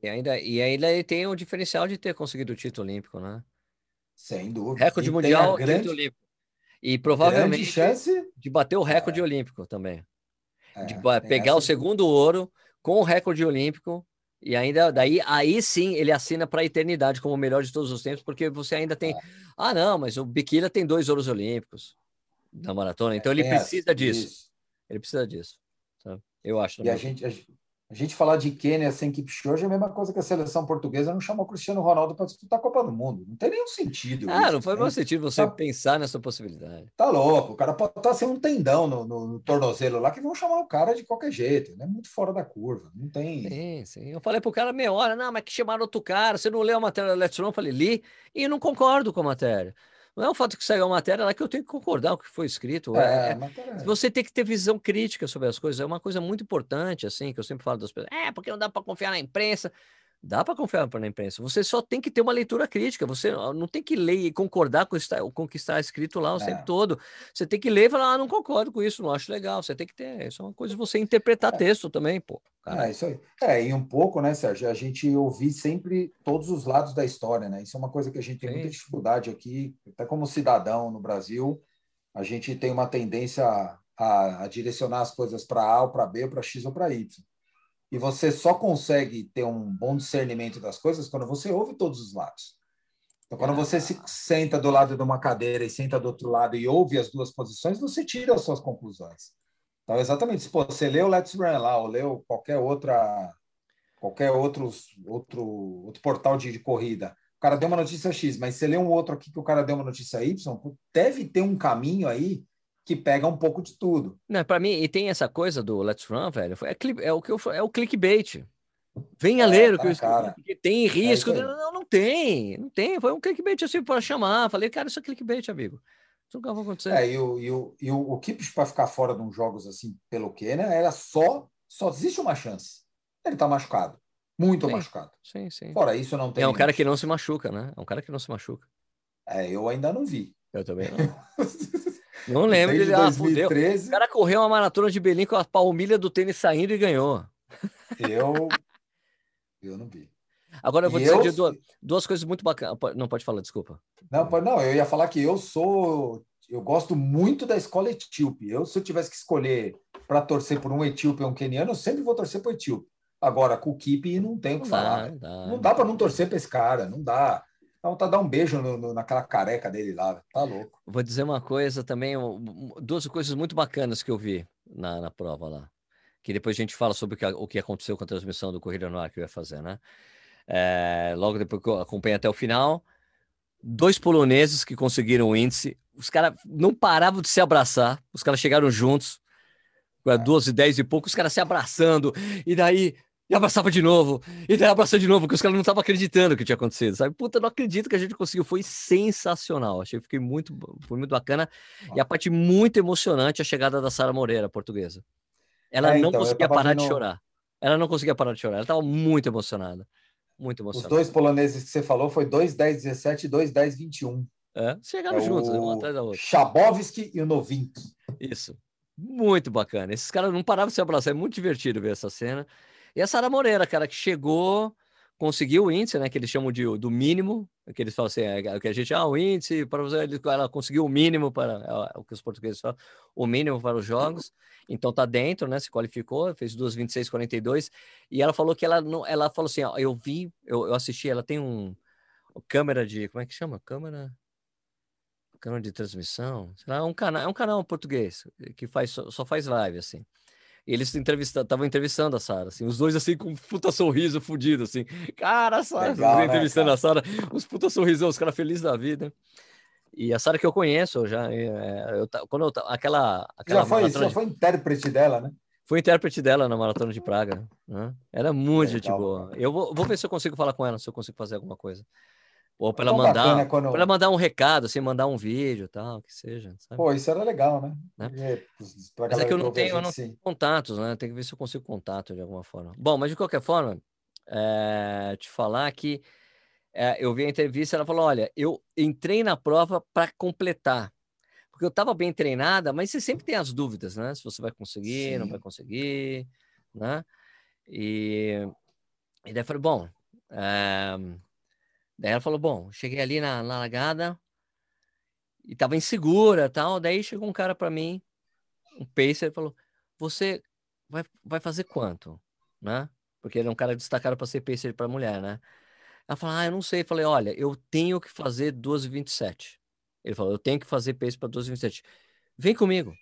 e ainda, e ainda ele tem o diferencial de ter conseguido o título olímpico, né? Sem dúvida. Recorde E mundial, grande, título olímpico. E provavelmente chance de bater o recorde olímpico também. é, De pegar o segundo ouro com o recorde olímpico. E ainda, daí, aí sim ele assina para a eternidade como o melhor de todos os tempos, porque você ainda tem. Ah, não, mas o Bikila tem dois ouros olímpicos na maratona, então ele essa- precisa disso. isso. Ele precisa disso. sabe? Eu acho. E a gente, a, gente- a gente falar de Quênia sem Kipchoge é a mesma coisa que a seleção portuguesa não chamou o Cristiano Ronaldo para disputar a Copa do Mundo. Não tem nenhum sentido. Ah, isso, não foi né? sentido você Tá- pensar nessa possibilidade. Tá louco, o cara pode estar sem um tendão no, no- no tornozelo lá que vão chamar o cara de qualquer jeito. Ele é muito fora da curva. Não tem. Sim, sim. Eu falei pro cara meia hora, não, mas que chamaram outro cara, você não leu a matéria da Let's Run? Eu falei, li e não concordo com a matéria. Não é o fato que saiu a matéria lá que eu tenho que concordar com o que foi escrito. É, É, é- mas tá- Você tem que ter visão crítica sobre as coisas. É uma coisa muito importante, assim, que eu sempre falo das pessoas. É, porque não dá para confiar na imprensa. Dá para confiar na imprensa. Você só tem que ter uma leitura crítica. Você não tem que ler e concordar com, está- com o que está escrito lá o É. tempo todo. Você tem que ler e falar, ah, não concordo com isso, não acho legal. Você tem que ter. Isso é uma coisa de você interpretar texto também, pô. Cara, É, isso aí. É, e um pouco, né, Sérgio? A gente ouvir sempre todos os lados da história, né? Isso é uma coisa que a gente tem Sim. muita dificuldade aqui, até como cidadão no Brasil, a gente tem uma tendência a, a- a direcionar as coisas para A ou para B, ou para X ou para Y. E você só consegue ter um bom discernimento das coisas quando você ouve todos os lados. Então, quando você se senta do lado de uma cadeira e senta do outro lado e ouve as duas posições, você tira as suas conclusões. Então, exatamente, se você leu Let's Run lá, ou leu qualquer outra, qualquer outros, outro, outro portal de, de corrida, o cara deu uma notícia X, mas você leu um outro aqui que o cara deu uma notícia Y, deve ter um caminho aí que pega um pouco de tudo. Não, para mim, e tem essa coisa do Let's Run, velho. É, é o que eu, é o clickbait. Venha É, ler o tá que eu escrevi, porque tem risco. isso aí. não, não tem, não tem. Foi um clickbait assim para chamar. Falei, cara, isso é clickbait, amigo. Isso nunca vai acontecer. É, e o, e o, e o, o para ficar fora de uns jogos assim pelo que, né? Era só, só existe uma chance. Ele tá machucado, muito Sim. machucado. Sim, sim. Fora isso, não tem. É um cara que não se machuca, né? É um cara que não se machuca. É, eu ainda não vi. Eu também *laughs* não. Não lembro Desde. Ah, fudeu. 2013, O cara correu uma maratona de Berlim com a palmilha do tênis saindo e ganhou. eu, *laughs* eu não vi. Agora eu vou E dizer eu- duas, duas coisas muito bacanas. Não, pode falar, desculpa. Não, não, eu ia falar que eu sou. Eu gosto muito da escola etíope. Eu, se eu tivesse que escolher para torcer por um etíope ou um queniano, eu sempre vou torcer por etíope. Agora, com o Kipe, não tem o que Não falar. dá, né? dá. Não dá para não torcer para esse cara, não dá. Dá vontade de dar um beijo no- no- naquela careca dele lá, tá louco. Vou dizer uma coisa também, duas coisas muito bacanas que eu vi na, na prova lá. Que depois a gente fala sobre o que, o que aconteceu com a transmissão do Corrida no Ar que eu ia fazer, né? É, logo depois que eu acompanhei até o final, dois poloneses que conseguiram o índice, os caras não paravam de se abraçar, os caras chegaram juntos, com duas e dez e pouco, os caras se abraçando, e daí e abraçava de novo, e daí abraçou de novo, porque os caras não estavam acreditando que tinha acontecido, sabe? Puta, não acredito que a gente conseguiu, foi sensacional, achei que fiquei muito, foi muito bacana, e a parte muito emocionante, a chegada da Sara Moreira, portuguesa. Ela É, não então, conseguia parar de chorar, ela não conseguia parar de chorar, ela estava muito emocionada, muito Os emocionada. dois poloneses que você falou foi 2, 10, 17 e 2, 10, 21. É, chegaram É juntos, o uma atrás da outra. Chabovski e o Novink. Isso. Muito bacana. Esses caras não paravam de se abraçar. É muito divertido ver essa cena. E a Sara Moreira, cara, que chegou, conseguiu o índice, né? Que eles chamam de do mínimo. Que eles falam assim, é, que a gente, ah, o índice, para você, ela conseguiu o mínimo para é, o que os portugueses falam, o mínimo para os jogos. Então tá dentro, né? Se qualificou, fez 2,26,42. E ela falou que ela não, ela falou assim, ó, eu vi, eu, eu assisti, ela tem um câmera de, como é que chama? Câmera canal de transmissão, sei lá, é um canal, é um canal português que faz só faz live assim. Eles estavam entrevistando a Sara, assim, os dois assim com um puta sorriso fudido, assim. Cara, a Sara, né, entrevistando cara? a Sara, uns puta sorrisão, os caras felizes da vida. E a Sara que eu conheço, eu já, é, eu, quando eu, aquela, aquela Já foi, já de- foi intérprete dela, né? Fui intérprete dela na Maratona de Praga. né? Era muito gente Legal, boa. cara. Eu vou, vou ver se eu consigo falar com ela, se eu consigo fazer alguma coisa. Ou para É ela tão mandar, quando- ela mandar um recado, assim, mandar um vídeo, tal, que seja. sabe? Pô, isso era legal, né? Né? É, Mas é que eu não tenho, eu não sim. contatos, né? Tem que ver se eu consigo contato de alguma forma. Bom, mas de qualquer forma, é, te falar que é, eu vi a entrevista, ela falou: olha, eu entrei na prova para completar. Porque eu estava bem treinada, mas você sempre tem as dúvidas, né? Se você vai conseguir, não vai Sim. conseguir, né? E, e daí eu falei, bom. é, Daí ela falou: bom, cheguei ali na, na largada e tava insegura tal. Daí chegou um cara para mim, um pacer, falou: Você vai, vai fazer quanto? Né? Porque ele é um cara destacado para ser pacer para mulher, né? Ela falou: Ah, eu não sei. Eu falei: Olha, eu tenho que fazer 12h27. Ele falou: Eu tenho que fazer pace para 12h27. Vem comigo.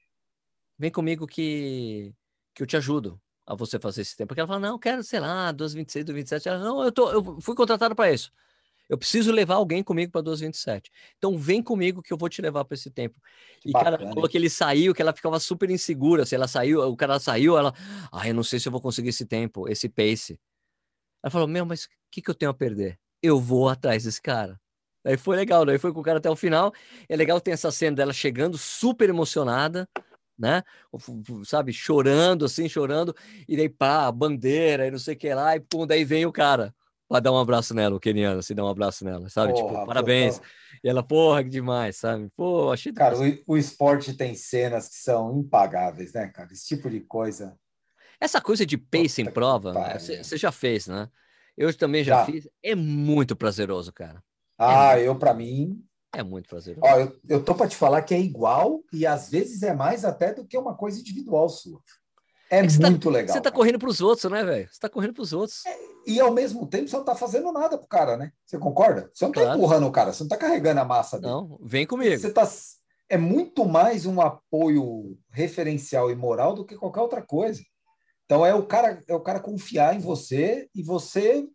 Vem comigo que, que eu te ajudo a você fazer esse tempo. Porque ela falou: Não, quero, sei lá, 12h26, 12h27. Ela, não, eu, tô, eu fui contratado para isso. Eu preciso levar alguém comigo para 12h27. Então vem comigo que eu vou te levar para esse tempo. E, cara, falou que ele saiu, que ela ficava super insegura. Se ela saiu, o cara saiu, ela. Ah, eu não sei se eu vou conseguir esse tempo, esse pace. Ela falou: Meu, mas o que, que eu tenho a perder? Eu vou atrás desse cara. Daí foi legal, daí foi com o cara até o final. É legal ter essa cena dela chegando super emocionada, né? Sabe, chorando, assim, chorando. E daí, pá, bandeira e não sei o que lá. E pum, daí vem o cara pra dar um abraço nela, o keniano, assim, dar um abraço nela, sabe? Porra, tipo, parabéns. pô. E ela, porra, que demais, sabe? Pô, achei Cara, o, o esporte tem cenas que são impagáveis, né, cara? Esse tipo de coisa. Essa coisa de pace em Puta prova, pariu. você já fez, né? Eu também já, Já. fiz. É muito prazeroso, cara. Ah, eu, pra mim, É muito prazeroso. ó, eu, eu tô pra te falar que é igual e às vezes é mais até do que uma coisa individual sua. É, É tá- muito legal. Você tá cara. correndo pros outros, né, velho? Você tá correndo pros outros. E ao mesmo tempo você não tá fazendo nada pro cara, né? Você concorda? Você não tá Claro. empurrando o cara, você não tá carregando a massa dele. Não, vem comigo. Você tá, é muito mais um apoio referencial e moral do que qualquer outra coisa. Então é o cara, é o cara confiar em você e você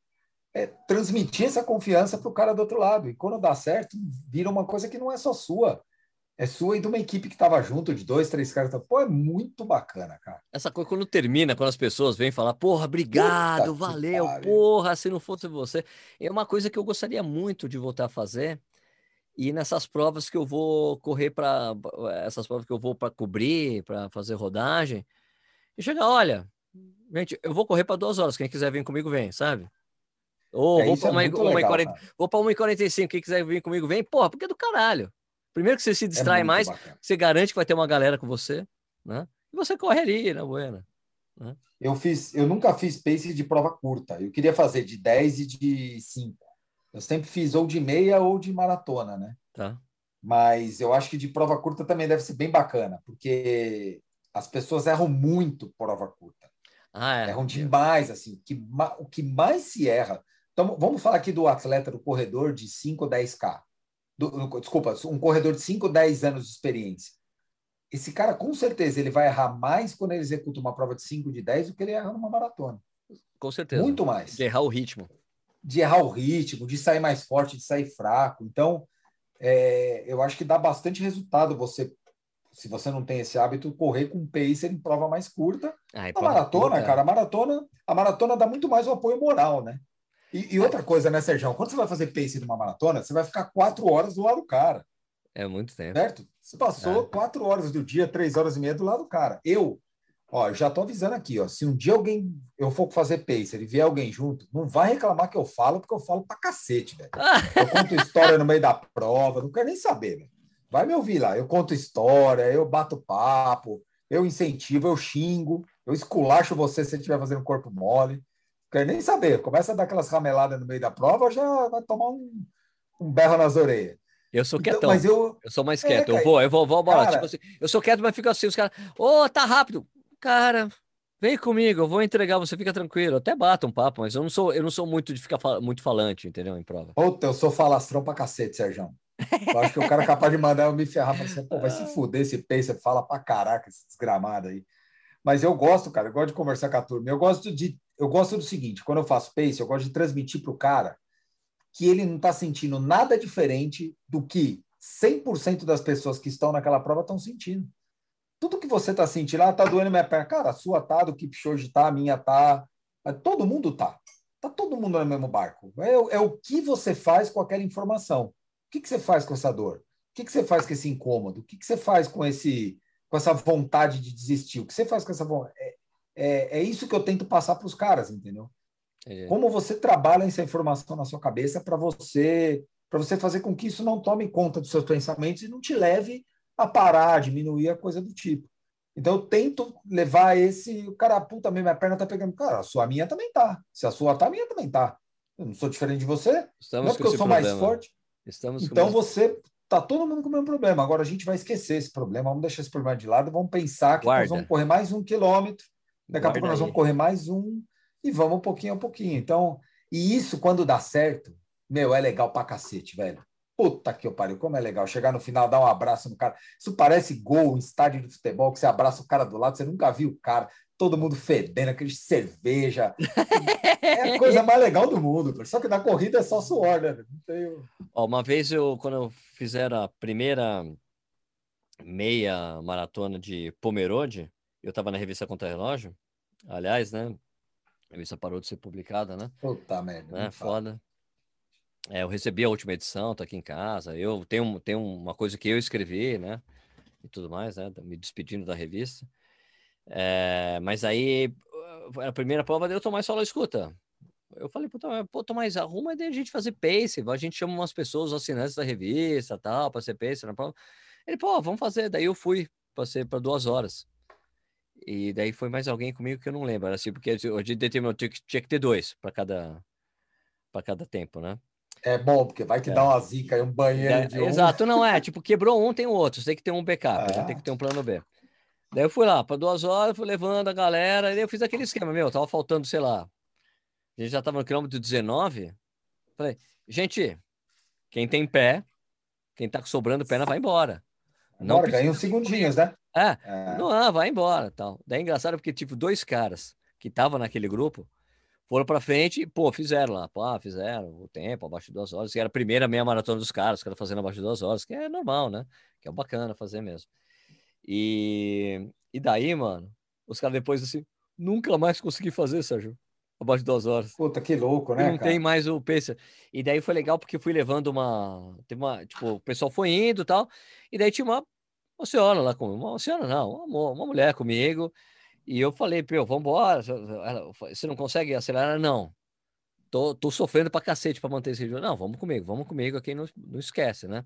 é, transmitir essa confiança para o cara do outro lado. E quando dá certo, vira uma coisa que não é só sua. É sua e de uma equipe que estava junto, de dois, três caras. Pô, é muito bacana, cara. Essa coisa quando termina, quando as pessoas vêm falar, porra, obrigado, Puta valeu, porra, se não fosse você. É uma coisa que eu gostaria muito de voltar a fazer. E nessas provas que eu vou correr para essas provas que eu vou para cobrir, para fazer rodagem, e chegar, olha, gente, eu vou correr para duas horas. Quem quiser vir comigo, vem, sabe? Ou É, vou para é uma, uma e legal, 40 cara. vou para 1h45, quem quiser vir comigo, vem. Porra, porque é do caralho. Primeiro que você se É distrai muito mais, bacana. você garante que vai ter uma galera com você, né? E você corre ali, na buena. Eu fiz, eu nunca fiz pace de prova curta. Eu queria fazer de 10 e de 5. Eu sempre fiz ou de meia ou de maratona, né? Tá? Mas eu acho que de prova curta também deve ser bem bacana, porque as pessoas erram muito prova curta. Ah, é. Erram demais, assim. Que, o que mais se erra. Então, vamos falar aqui do atleta do corredor de 5 ou 10K. Do- do- desculpa, um corredor de 5 ou 10 anos de experiência. Esse cara, com certeza, ele vai errar mais quando ele executa uma prova de 5 de 10 do que ele erra numa maratona. Com certeza. Muito mais. De errar o ritmo. De errar o ritmo, de sair mais forte, de sair fraco. Então, é, eu acho que dá bastante resultado você, se você não tem esse hábito, correr com pacer em prova mais curta. Ah, e A maratona, curta, cara, a maratona, a maratona dá muito mais o apoio moral, né? E, e outra coisa, né, Sérgio? Quando você vai fazer pace numa maratona, você vai ficar quatro horas do lado do cara, É muito tempo. certo? Você passou É. quatro horas do dia, três horas e meia do lado do cara. Eu, ó, já tô avisando aqui, ó, se um dia alguém eu for fazer pacer e vier alguém junto, não vai reclamar que eu falo, porque eu falo pra cacete, velho. *laughs* Eu conto história no meio da prova, não quero nem saber, velho. Vai me ouvir lá. Eu conto história, eu bato papo, eu incentivo, eu xingo, eu esculacho você se você estiver fazendo corpo mole. Nem saber. Começa a dar aquelas rameladas no meio da prova, já vai tomar um, um berro nas orelhas. eu sou Então, quietão. mas eu. Eu sou mais É, quieto. Eu cara, vou, eu vou, vou, cara- Tipo assim, eu sou quieto, mas fico assim. Os caras, ô, tá rápido. Cara, vem comigo, eu vou entregar, você fica tranquilo. Eu até bato um papo, mas eu não sou, eu não sou muito de ficar fal- muito falante, entendeu? Em prova. Puta, eu sou falastrão pra cacete, Sérgio. Eu acho que o cara é capaz de mandar eu me ferrar. Mas, pô, vai se *laughs* fuder esse pacer, fala pra caraca, esse desgramado aí. Mas eu gosto, cara, eu gosto de conversar com a turma. Eu gosto de, eu gosto do seguinte, quando eu faço pace, eu gosto de transmitir para o cara que ele não está sentindo nada diferente do que 100% das pessoas que estão naquela prova estão sentindo. Tudo que você está sentindo, ah, tá doendo minha perna. Cara, a sua tá, do Kipchoge tá, a minha tá. Todo mundo tá. Tá todo mundo no mesmo barco. É, é o que você faz com aquela informação. O que, que você faz com essa dor? O que, que você faz com esse incômodo? O que, que você faz com esse com essa vontade de desistir? O que você faz com essa vontade? É, é, é isso que eu tento passar para os caras, entendeu? É. Como você trabalha essa informação na sua cabeça para você para você fazer com que isso não tome conta dos seus pensamentos e não te leve a parar, diminuir a coisa do tipo. Então eu tento levar esse, o cara, puta, minha perna tá pegando, cara, a sua a minha também tá. Se a sua tá, a minha também tá. Eu não sou diferente de você. Estamos não é porque eu sou problema. mais forte. Estamos então você tá todo mundo com o mesmo problema. Agora a gente vai esquecer esse problema, vamos deixar esse problema de lado, vamos pensar que Guarda. nós vamos correr mais um quilômetro, daqui Guarda a pouco nós vamos correr mais um e vamos um pouquinho a pouquinho. Então, e isso quando dá certo, meu, é legal pra cacete, velho. Puta que eu pariu, como é legal chegar no final, dar um abraço no cara. Isso parece gol em estádio de futebol, que você abraça o cara do lado, você nunca viu o cara, todo mundo fedendo, aquele cerveja. é a coisa mais legal do mundo, só que na corrida é só suor, né? Tenho... Ó, uma vez eu, quando eu fizer a primeira meia maratona de Pomerode, eu estava na revista Contra Relógio, aliás, né? A revista parou de ser publicada, né? Puta merda. Né? Foda. É, eu recebi a última edição, tá aqui em casa. Eu tenho, tenho uma coisa que eu escrevi, né? E tudo mais, né? Me despedindo da revista. É, mas aí, a primeira prova, eu Tomás falou, escuta, eu falei, pô, Tomás, arruma de a gente fazer pace, a gente chama umas pessoas, assinantes da revista, tal, para ser pace na prova. Ele, pô, vamos fazer. Daí eu fui, passei para duas horas. E daí foi mais alguém comigo que eu não lembro, assim, porque a gente determinou, tinha que, tinha que ter dois para cada, para cada tempo, né? É bom, porque vai que é. dá uma zica e um banheiro é, de um. Exato, não é. Tipo, quebrou um, tem o outro. Você tem que ter um backup, é. tem que ter um plano B. Daí eu fui lá, para duas horas, fui levando a galera, e eu fiz aquele esquema, meu, tava faltando, sei lá. A gente já tava no quilômetro 19. Falei, gente, quem tem pé, quem tá sobrando perna, vai embora. Não Bora, ganha uns segundinhos, né? É, é. não, ah, vai embora. Tal. Daí é engraçado porque, tipo, dois caras que estavam naquele grupo, foram para frente e, pô, fizeram lá, pô, fizeram o tempo, abaixo de duas horas, que era a primeira meia maratona dos caras, os caras fazendo abaixo de duas horas, que é normal, né? Que é bacana fazer mesmo. E, e daí, mano, os caras depois assim, nunca mais consegui fazer, Sérgio, abaixo de duas horas. Puta, que louco, né? E não cara? tem mais o pacer. E daí foi legal porque fui levando uma. Teve uma. Tipo, o pessoal foi indo e tal, e daí tinha uma, uma senhora lá com Uma senhora não, uma, uma mulher comigo. E eu falei, pô, vambora. Você não consegue acelerar? Não. Tô, tô sofrendo pra cacete pra manter esse ritmo. Não, vamos comigo, vamos comigo aqui, não, não esquece, né?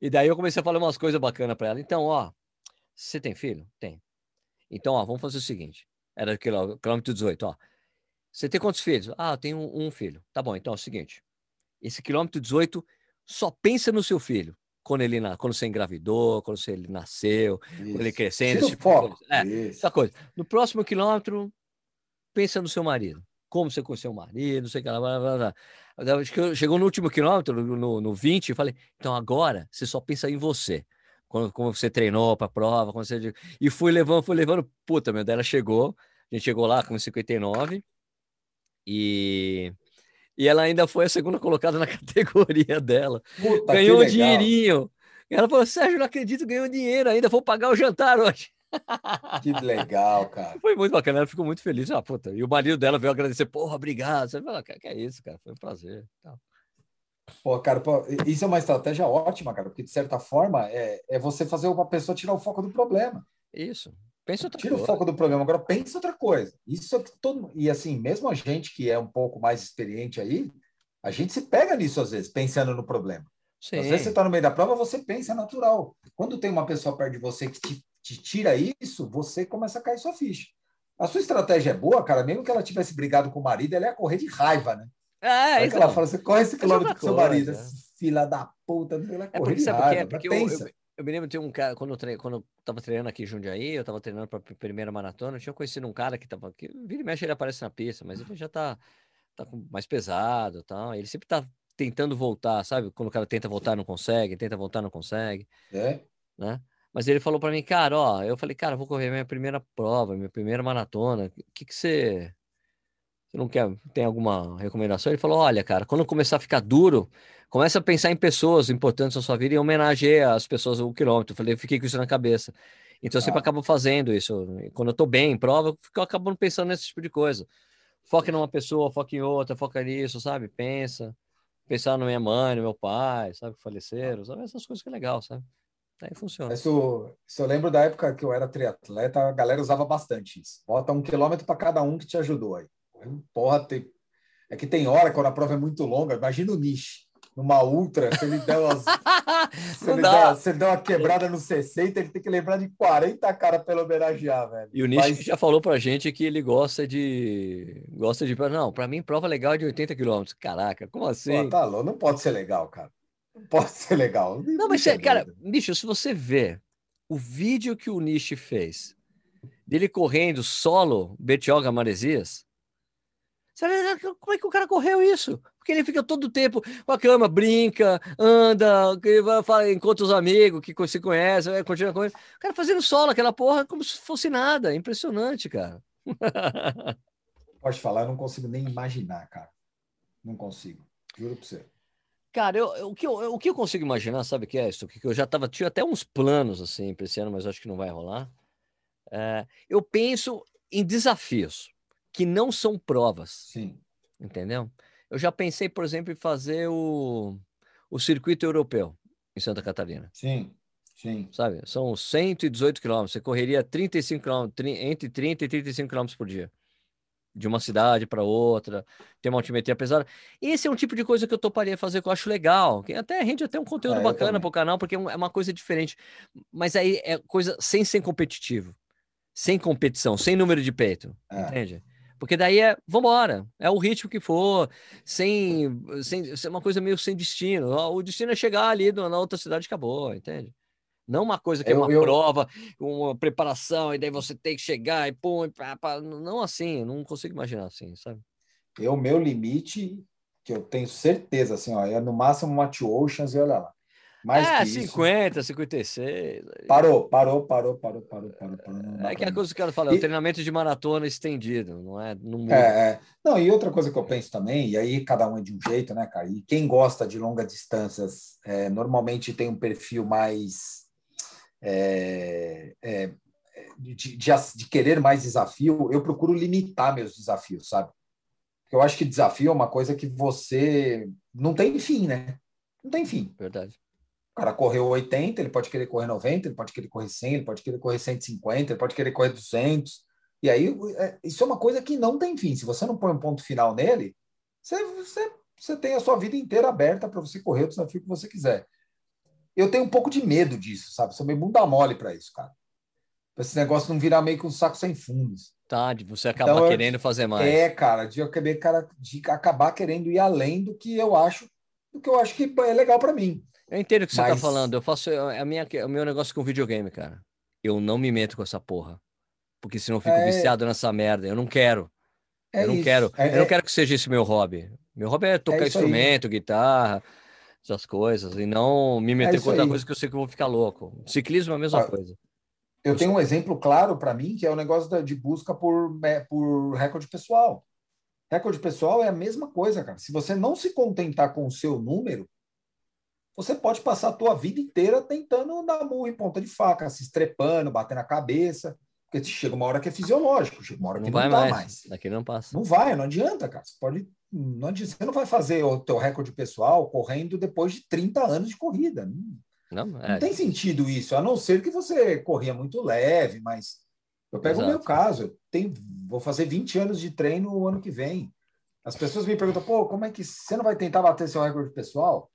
E daí eu comecei a falar umas coisas bacanas pra ela. Então, ó, você tem filho? Tem. Então, ó, vamos fazer o seguinte. Era quilômetro 18, ó. Você tem quantos filhos? Ah, eu tenho um, um filho. Tá bom, então é o seguinte. Esse quilômetro 18 só pensa no seu filho quando ele quando você engravidou, quando você, ele nasceu, isso. quando ele crescendo. Tipo foco. É, essa coisa. No próximo quilômetro, pensa no seu marido. Como você conheceu o marido, não sei o que lá, blá, blá, blá. Chegou no último quilômetro, no, no 20, eu falei, então agora você só pensa em você. Quando, como você treinou para a prova, como você... e fui levando, fui levando, puta, meu, dela chegou, a gente chegou lá com 59, e e ela ainda foi a segunda colocada na *laughs* categoria dela. Puta, ganhou um dinheirinho. Ela falou: Sérgio, não acredito, ganhou dinheiro ainda, vou pagar o jantar hoje. *laughs* Que legal, cara. Foi muito bacana, ela ficou muito feliz. Ah, puta. E o marido dela veio agradecer, porra, obrigado. Você fala, que é isso, cara, foi um prazer. Pô, cara, pô, isso é uma estratégia ótima, cara, porque de certa forma é, é você fazer uma pessoa tirar o foco do problema. Isso. Pensa outra Tira coisa. o foco do problema, agora pensa outra coisa. Isso é que todo e assim, mesmo a gente que é um pouco mais experiente aí, a gente se pega nisso às vezes, pensando no problema. Sim. Às vezes você está no meio da prova, você pensa, é natural. Quando tem uma pessoa perto de você que te, te tira isso, você começa a cair sua ficha. A sua estratégia é boa, cara, mesmo que ela tivesse brigado com o marido, ela ia correr de raiva, né? É, então. ela fala, você corre esse quilômetro com seu marido, é. filha da puta, ela é porque, de raiva. Porque, porque pensa. Eu, eu me lembro de um cara, quando eu, tre... quando eu tava treinando aqui em Jundiaí, eu tava treinando para a primeira maratona, eu tinha conhecido um cara que tava aqui, vira e mexe ele aparece na pista, mas ele já tá, tá mais pesado e tal, ele sempre tá tentando voltar, sabe? Quando o cara tenta voltar não consegue, tenta voltar não consegue, é. né? Mas ele falou para mim, cara, ó, eu falei, cara, vou correr minha primeira prova, minha primeira maratona. O que que você você não quer, tem alguma recomendação? Ele falou: olha, cara, quando começar a ficar duro, começa a pensar em pessoas importantes na sua vida e homenageia as pessoas o quilômetro. Eu falei, eu fiquei com isso na cabeça. Então eu sempre Ah. acabo fazendo isso. Quando eu tô bem em prova, eu fico acabando pensando nesse tipo de coisa. Foca numa pessoa, foca em outra, foca nisso, sabe? Pensa. Pensar na minha mãe, no meu pai, sabe? Que faleceram, sabe? Essas coisas que é legal, sabe? Aí funciona. Isso, isso eu lembro da época que eu era triatleta, a galera usava bastante isso. Bota um quilômetro para cada um que te ajudou aí. Porra, tem... é que tem hora quando a prova é muito longa. Imagina o Nish, numa ultra, se ele der umas *laughs* Se ele, dá, se ele der uma quebrada no 60, ele tem que lembrar de 40 cara para homenagear, velho. E o Nish Mas- já falou pra gente que ele gosta de. Gosta de. Não, pra mim, prova legal é de 80 quilômetros. Caraca, como assim? Pô, tá louco, não pode ser legal, cara. Não pode ser legal. Não, mas, é, cara, bicho, se você vê o vídeo que o Nish fez dele correndo solo Betioga Maresias, você vai ver como é que o cara correu isso? Porque ele fica todo o tempo com a cama, brinca, anda, fala, encontra os amigos que se conhecem, continua com ele. O cara fazendo solo aquela porra como se fosse nada. Impressionante, cara. *laughs* Pode falar, eu não consigo nem imaginar, cara. Não consigo. Juro pra você. Cara, eu, eu- o, que eu, o que eu consigo imaginar, sabe o que é isso? Que eu já tava, tinha até uns planos assim para esse ano, mas acho que não vai rolar. É, eu penso em desafios que não são provas, Sim. entendeu? Eu já pensei, por exemplo, em fazer o, o circuito europeu em Santa Catarina, Sim. Sim. sabe? São 118 quilômetros, você correria 35 quilômetros, tri- entre 30 e 35 quilômetros por dia. De uma cidade para outra, tem uma altimetria pesada. Esse é um tipo de coisa que eu toparia fazer, que eu acho legal. Que até rende até um conteúdo eu bacana para o canal, porque é é uma coisa diferente. Mas aí é coisa sem ser competitivo, sem competição, sem número de peito. É. Entende? Porque daí é, vambora, é o ritmo que for, sem, sem, sem uma coisa meio sem destino. O destino é chegar ali na outra cidade e acabou, entende? Não uma coisa que é Eu- uma eu- prova, uma preparação, e daí você tem que chegar e pum, e pá, pá. não assim, eu não consigo imaginar assim, sabe? Eu, meu limite, que eu tenho certeza, assim, ó, é no máximo uma Two Oceans e olha lá. Mais é, que isso. 50, 56. Parou, parou, parou, parou, parou, parou, parou. Dá É que a coisa que o cara fala, é o E- treinamento de maratona estendido, não é? Não. É, é. Não, e outra coisa que eu penso também, e aí cada um é de um jeito, né, cara? E quem gosta de longas distâncias é, normalmente tem um perfil mais é, é, de, de, de querer mais desafio. Eu procuro limitar meus desafios, sabe? Porque eu acho que desafio é uma coisa que você não tem fim, né? Não tem fim. Verdade. O cara correu 80, ele pode querer correr 90, ele pode querer correr 100, ele pode querer correr 150, ele pode querer correr 200. E aí, é, isso é uma coisa que não tem fim. Se você não põe um ponto final nele, você, você, você tem a sua vida inteira aberta para você correr o desafio que você quiser. Eu tenho um pouco de medo disso, sabe? Sou meio bunda mole para isso, cara. Pra esse negócio não virar meio que um saco sem fundos. Tá, de você acabar Então, eu- querendo fazer mais. É, cara, de eu acabar, cara, de acabar querendo ir além do que eu acho, do que eu acho que é legal para mim. Eu entendo o que você tá Mas- falando. Eu faço é a minha, é o meu negócio com videogame, cara. Eu não me meto com essa porra. Porque senão eu fico É. viciado nessa merda. Eu não quero. É eu não isso. quero. É- eu não é- quero que seja esse meu hobby. Meu hobby é tocar isso aí. instrumento, guitarra, essas coisas. E não me meter com outra aí. coisa que eu sei que eu vou ficar louco. Ciclismo é a mesma Ah, coisa. Eu tenho um exemplo claro para mim, que é o negócio da- de busca por, é, por recorde pessoal. Recorde pessoal é a mesma coisa, cara. Se você não se contentar com o seu número, você pode passar a tua vida inteira tentando dar murro em ponta de faca, se estrepando, bater na cabeça, porque chega uma hora que é fisiológico, chega uma hora Não que vai não mais. mais. Daqui não passa. Não vai, não adianta, cara. Você pode, não adianta, você não vai fazer o teu recorde pessoal correndo depois de 30 anos de corrida. Não, Não, não é. tem sentido isso, a não ser que você corria muito leve, mas eu pego o meu Exato. caso, eu tenho, vou fazer 20 anos de treino o ano que vem. As pessoas me perguntam, pô, como é que você não vai tentar bater seu recorde pessoal?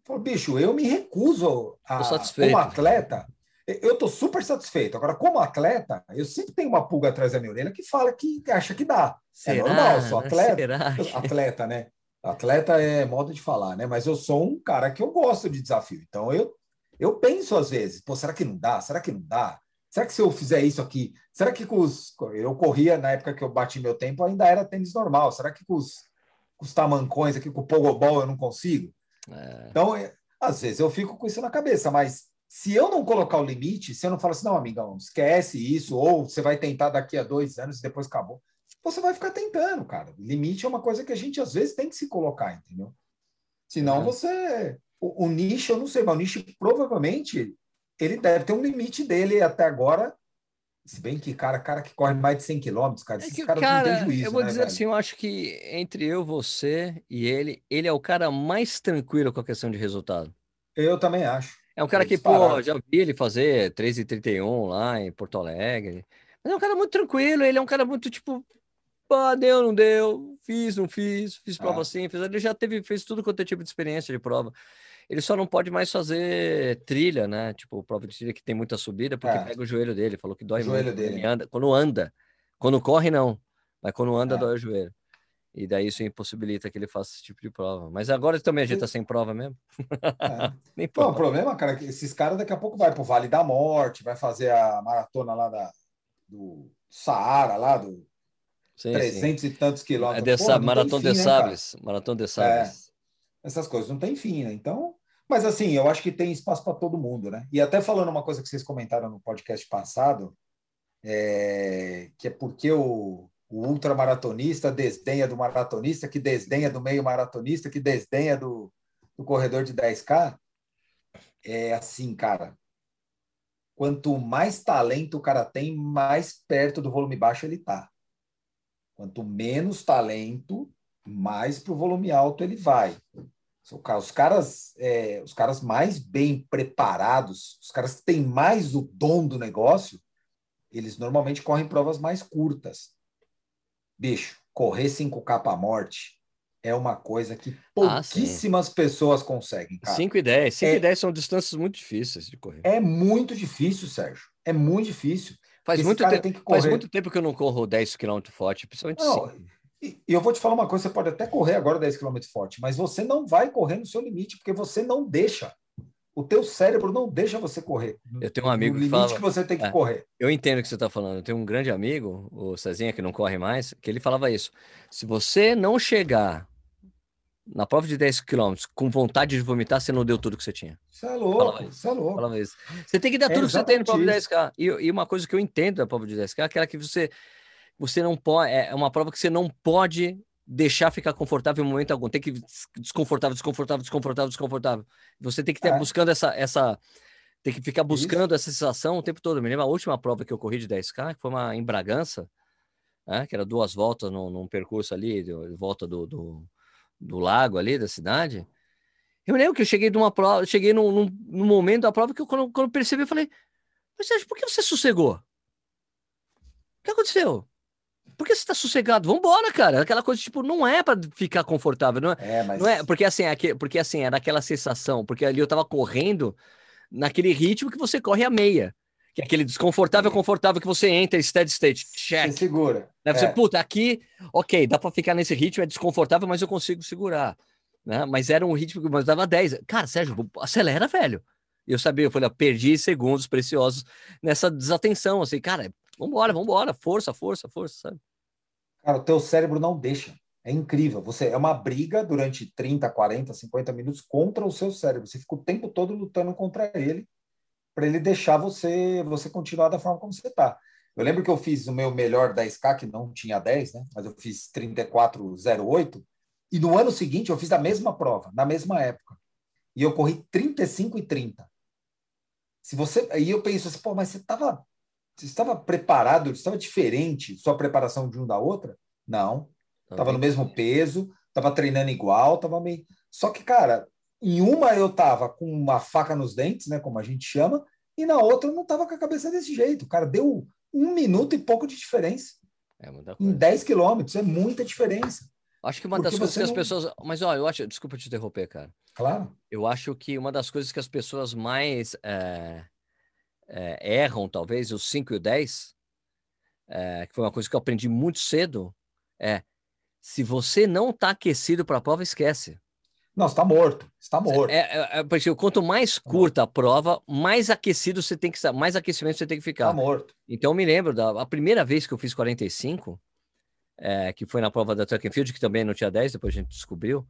Eu falo, bicho, eu me recuso a, como atleta, eu estou super satisfeito. Agora, como atleta, eu sempre tenho uma pulga atrás da minha orelha que fala que acha que dá. É normal, eu sou né? *laughs* atleta. Será? Atleta, né? Atleta é modo de falar, né? Mas eu sou um cara que eu gosto de desafio. Então eu, eu penso às vezes, pô, será que não dá? Será que não dá? Será que se eu fizer isso aqui, será que com os. Eu corria na época que eu bati meu tempo, ainda era tênis normal. Será que com os, com os tamancões aqui, com o pogobol, eu não consigo? É, Então, é, às vezes eu fico com isso na cabeça, mas Se eu não colocar o limite, se eu não falar assim, não, amigão, esquece isso, ou você vai tentar daqui a dois anos e depois acabou, você vai ficar tentando, cara. Limite é uma coisa que a gente às vezes tem que se colocar, entendeu? Senão É. você. O, o nicho, eu não sei, mas o nicho provavelmente ele deve ter um limite dele até agora. Se bem que, cara, cara que corre mais de 100 quilômetros, cara, É que, caras cara, não têm juízo, eu vou né, dizer velho? assim, eu acho que entre eu, você e ele, ele é o cara mais tranquilo com a questão de resultado. Eu também acho. É um cara É que, pô, já vi ele fazer 3h31 lá em Porto Alegre. Mas é um cara muito tranquilo, ele é um cara muito tipo, pá, deu, não deu, fiz, não fiz, fiz prova Ah. assim, fiz. Ele já teve, fez tudo quanto é tipo de experiência de prova. Ele só não pode mais fazer trilha, né? Tipo, prova de trilha que tem muita subida, porque É. pega o joelho dele. Falou que dói O joelho muito. quando dele. Ele anda, quando anda. Quando corre, não. Mas quando anda, É. dói o joelho. E daí isso impossibilita que ele faça esse tipo de prova. Mas agora também a gente tá sem prova mesmo. É. *laughs* Nem Não, o prova. problema, cara, é que esses caras daqui a pouco vai pro Vale da Morte, vai fazer a maratona lá da, do Saara, lá do Sim, sim. 300 e tantos É quilômetros. de Pô, Sa- não tem Maratona fim, de né, cara? Sables. Maratona de Sables. Essas coisas não tem fim, né? Então, mas assim, eu acho que tem espaço para todo mundo, né? E até falando uma coisa que vocês comentaram no podcast passado, é, que é porque o, o ultramaratonista desdenha do maratonista, que desdenha do meio maratonista, que desdenha do, do corredor de 10K. É assim, cara. Quanto mais talento o cara tem, mais perto do volume baixo ele tá. Quanto menos talento, mais para o volume alto ele vai. Os caras, é, os caras mais bem preparados, os caras que têm mais o dom do negócio, eles normalmente correm provas mais curtas. Bicho, correr 5K para morte é uma coisa que Ah, sim. pouquíssimas pessoas conseguem, cara. 5 e 10. 5 É- e 10 são distâncias muito difíceis de correr. É muito difícil, Sérgio. É muito difícil. Faz Esse muito, tempo, tem que faz correr. muito tempo que eu não corro 10 km forte, principalmente Não, 5. E e eu vou te falar uma coisa: você pode até correr agora 10 km forte, mas você não vai correr no seu limite, porque você não deixa. O teu cérebro não deixa você correr. Eu tenho um amigo no que limite fala. que você tem que É. correr. Eu entendo o que você está falando. Eu tenho um grande amigo, o Cezinha, que não corre mais, que ele falava isso. Se você não chegar na prova de 10 km com vontade de vomitar, você não deu tudo que você tinha. Isso é louco, isso. isso é louco. Falava isso. Você tem que dar É tudo que você tem na prova de exatamente 10K. E, e uma coisa que eu entendo da prova de 10K é aquela que você, você não pode. É uma prova que você não pode deixar ficar confortável em momento algum. Tem que des- desconfortável, desconfortável, desconfortável, desconfortável. Você tem que estar É. buscando essa, essa. Tem que ficar buscando essa sensação o tempo todo. Eu me lembro a última prova que eu corri de 10K, que foi uma em Bragança, né, que era duas voltas num, num percurso ali, de volta do, do, do lago ali da cidade. Eu lembro que eu cheguei de uma prova, cheguei num, num, num momento da prova que eu, quando, quando percebi, eu falei, mas Sérgio, por que você sossegou? O que aconteceu? Por que você tá sossegado? Vambora, cara. Aquela coisa, tipo, não é para ficar confortável, não é? É, mas Não é, porque assim, aqui, porque assim, era aquela sensação, porque ali eu tava correndo naquele ritmo que você corre a meia. Que é aquele desconfortável, confortável que você entra, steady state, você check. segura. Né? Você, É. puta, aqui, ok, dá pra ficar nesse ritmo, é desconfortável, mas eu consigo segurar. Né? Mas era um ritmo que mas dava 10. Cara, Sérgio, acelera, velho. E eu sabia, eu falei, perdi segundos preciosos nessa desatenção, assim, cara, vambora, vambora, força, força, força, sabe? Cara, o teu cérebro não deixa. É incrível. Você é uma briga durante 30, 40, 50 minutos contra o seu cérebro. Você fica o tempo todo lutando contra ele para ele deixar você você continuar da forma como você está. Eu lembro que eu fiz o meu melhor 10K, que não tinha 10, né? Mas eu fiz 34,08. E no ano seguinte eu fiz a mesma prova, na mesma época. E eu corri 35 e 30. Se você, aí eu penso assim, pô, mas você estava você estava preparado, estava diferente sua preparação de um da outra? Não. Estava no mesmo peso, estava treinando igual, estava meio. Só que, cara, em uma eu estava com uma faca nos dentes, né, como a gente chama, e na outra eu não estava com a cabeça desse jeito. Cara, deu um minuto e pouco de diferença. É muita Em coisa. 10 quilômetros, é muita diferença. Acho que uma Porque das coisas que as não- pessoas. Mas, ó, eu acho. Desculpa te interromper, cara. Claro. Eu acho que uma das coisas que as pessoas mais eh, eh, erram, talvez, os 5 e o 10, eh, que foi uma coisa que eu aprendi muito cedo, é se você não tá aquecido para a prova, esquece. Não, você está morto. Está morto. É, é, é, porque quanto mais curta a prova, mais aquecido você tem que estar, mais aquecimento você tem que Está ficar. morto. Então eu me lembro da primeira vez que eu fiz 45, é, que foi na prova da Track and Field, que também não tinha 10, depois a gente descobriu,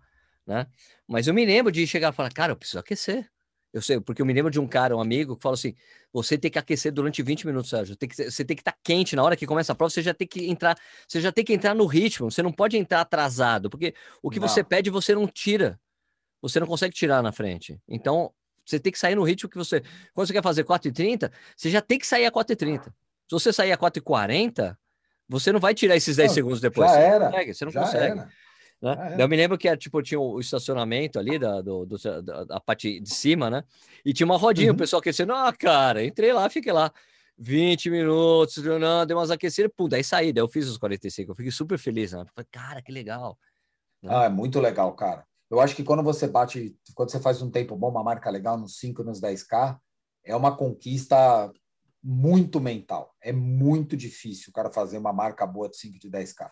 né? Mas eu me lembro de chegar e falar, cara, eu preciso aquecer. Eu sei, porque eu me lembro de um cara, um amigo, que falou assim: você tem que aquecer durante 20 minutos, Sérgio. Tem que, você tem que estar quente na hora que começa a prova, você já tem que entrar, você já tem que entrar no ritmo, você não pode entrar atrasado, porque o que Não. você pede, você não tira. Você não consegue tirar na frente. Então, você tem que sair no ritmo que você. Quando você quer fazer 4h30, você já tem que sair a 4h30. Se você sair a 4h40, você não vai tirar esses 10 Não, segundos depois. já Você não era, consegue, você não consegue era. Né? Ah, é. Eu me lembro que era, tipo, tinha o estacionamento ali da, do, do- da, da parte de cima, né? E tinha uma rodinha, o Uhum. pessoal aquecendo. Ah, cara, entrei lá, fiquei lá 20 minutos, não, dei umas aquecidas, pum, daí saí, daí eu fiz os 45, eu fiquei super feliz, né? Falei, cara, que legal. Ah, é muito legal, cara. Eu acho que quando você bate, quando você faz um tempo bom, uma marca legal nos 5, nos 10K, é uma conquista muito mental. É muito difícil o cara fazer uma marca boa de 5 de 10K.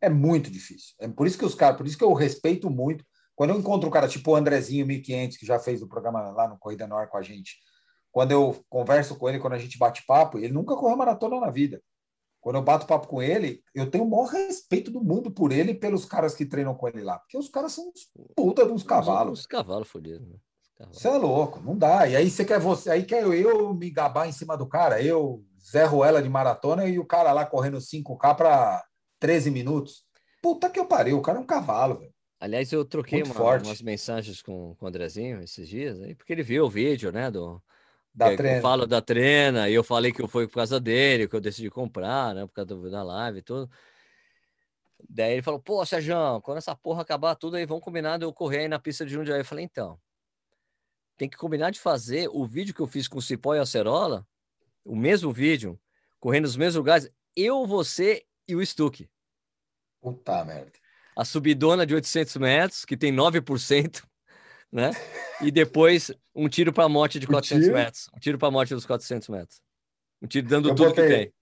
É muito difícil. É por isso que os caras, por isso que eu respeito muito. Quando eu encontro um cara tipo o Andrezinho 1500, que já fez o programa lá no Corrida Nor com a gente, quando eu converso com ele, quando a gente bate papo, ele nunca correu maratona na vida. Quando eu bato papo com ele, eu tenho o maior respeito do mundo por ele e pelos caras que treinam com ele lá. Porque os caras são uns puta de uns cavalos. Os cavalos fodidos, né? Você é louco, não dá. E aí você quer você, aí quer eu me gabar em cima do cara, eu, Zé Ruela de maratona e o cara lá correndo 5K para 13 minutos. Puta que eu parei, o cara é um cavalo, velho. Aliás, eu troquei uma- umas mensagens com, com o Andrezinho esses dias, aí, porque ele viu o vídeo, né? Do, Da que- treino. Eu falo da trena, e eu falei que foi por causa dele, que eu decidi comprar, né? Por causa do- da live e tudo. Daí ele falou, pô, Sérgio, quando essa porra acabar tudo aí, vamos combinar de eu correr aí na pista de Jundiaí. Eu falei, então, tem que combinar de fazer o vídeo que eu fiz com o Cipó e a Acerola, o mesmo vídeo, correndo nos mesmos lugares, eu, você e o Stuck. Puta merda. A subidona de 800 metros, que tem 9%, né? E depois um tiro para a morte de O 400 tiro? metros. Um tiro para a morte dos 400 metros. Um tiro dando Eu tudo que botei- tem.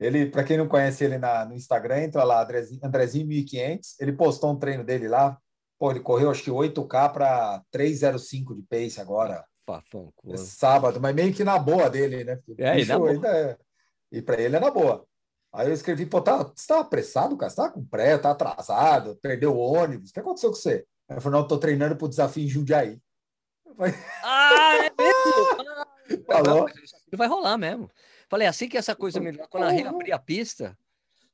Ele, para quem não conhece ele na, no Instagram, entra lá, Andrezinho, Andrezinho 1500. Ele postou um treino dele lá. Pô, ele correu acho que 8K para 305 de pace agora. Fafão, É sábado, mas meio que na boa dele, né? É, e bicho ainda é- E para ele é na boa. Aí eu escrevi, pô, tá, você tava apressado, cara? Você tava com pré, tá atrasado, perdeu o ônibus. O que aconteceu com você? Aí ele falou, não, eu tô treinando pro desafio em Jundiaí. Eu falei, Ah, é mesmo? *laughs* Ah, *laughs* Falou. vai- Isso aqui vai rolar mesmo. Falei, assim que essa coisa melhor, quando Porra. reabrir a pista,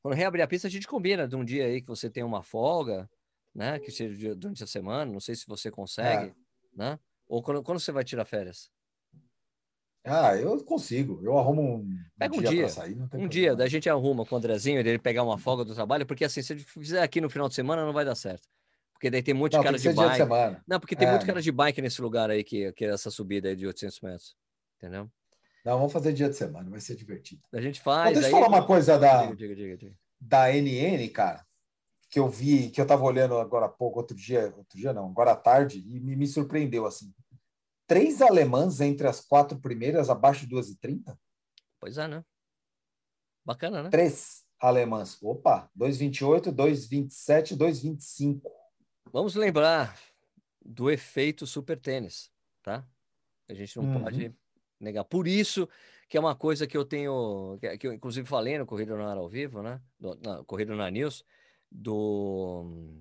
quando reabrir a pista, a gente combina de um dia aí que você tem uma folga, né? Que seja durante a semana, não sei se você consegue, É. né? Ou quando, quando você vai tirar férias? Ah, eu consigo. Eu arrumo um, Pega um dia, dia. sair. Um problema. dia, daí a gente arruma com o Andrezinho, ele pegar uma folga do trabalho, porque assim, se ele fizer aqui no final de semana, não vai dar certo. Porque daí tem monte Não, de cara de de bike. semana. Não, porque tem É, muito cara de bike nesse lugar aí, que, que é essa subida aí de 800 metros. Entendeu? Não, vamos fazer dia de semana, vai ser divertido. A gente faz. deixa eu falar uma coisa da, diga, diga, diga. da NN, cara, que eu vi, que eu tava olhando agora há pouco, outro dia, outro dia não, agora à tarde, e me, me surpreendeu assim. Três alemãs entre as quatro primeiras, abaixo de 2,30? Pois é, né? Bacana, né? Três alemãs. Opa, 2,28, 2,27, 2,25. Vamos lembrar do efeito super tênis, tá? A gente não Uhum. pode negar. Por isso que é uma coisa que eu tenho, que eu inclusive falei no Corrida na Ar ao Vivo, né? Do, na Corrida na News, do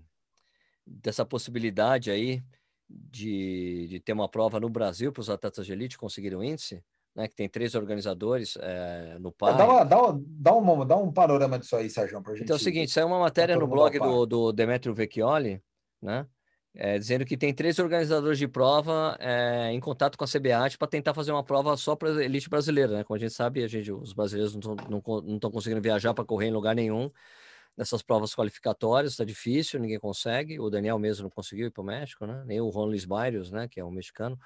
dessa possibilidade aí de, de ter uma prova no Brasil para os atletas de elite conseguirem o índice, né? Que tem três organizadores eh, no Ah, PAI. Dá, uma, dá, uma, dá, uma, dá um panorama disso aí, Sérgio, pra gente. Então é o seguinte, saiu uma matéria todo no blog par. do, do Demetrio Vecchioli, né? é, dizendo que tem três organizadores de prova é, em contato com a CBAT para tentar fazer uma prova só para elite brasileira, né? Como a gente sabe, a gente, os brasileiros não estão conseguindo viajar para correr em lugar nenhum nessas provas qualificatórias, está difícil, ninguém consegue. O Daniel mesmo não conseguiu ir para o México, né? Nem o Ron Luis Bairros, né? Que é um mexicano.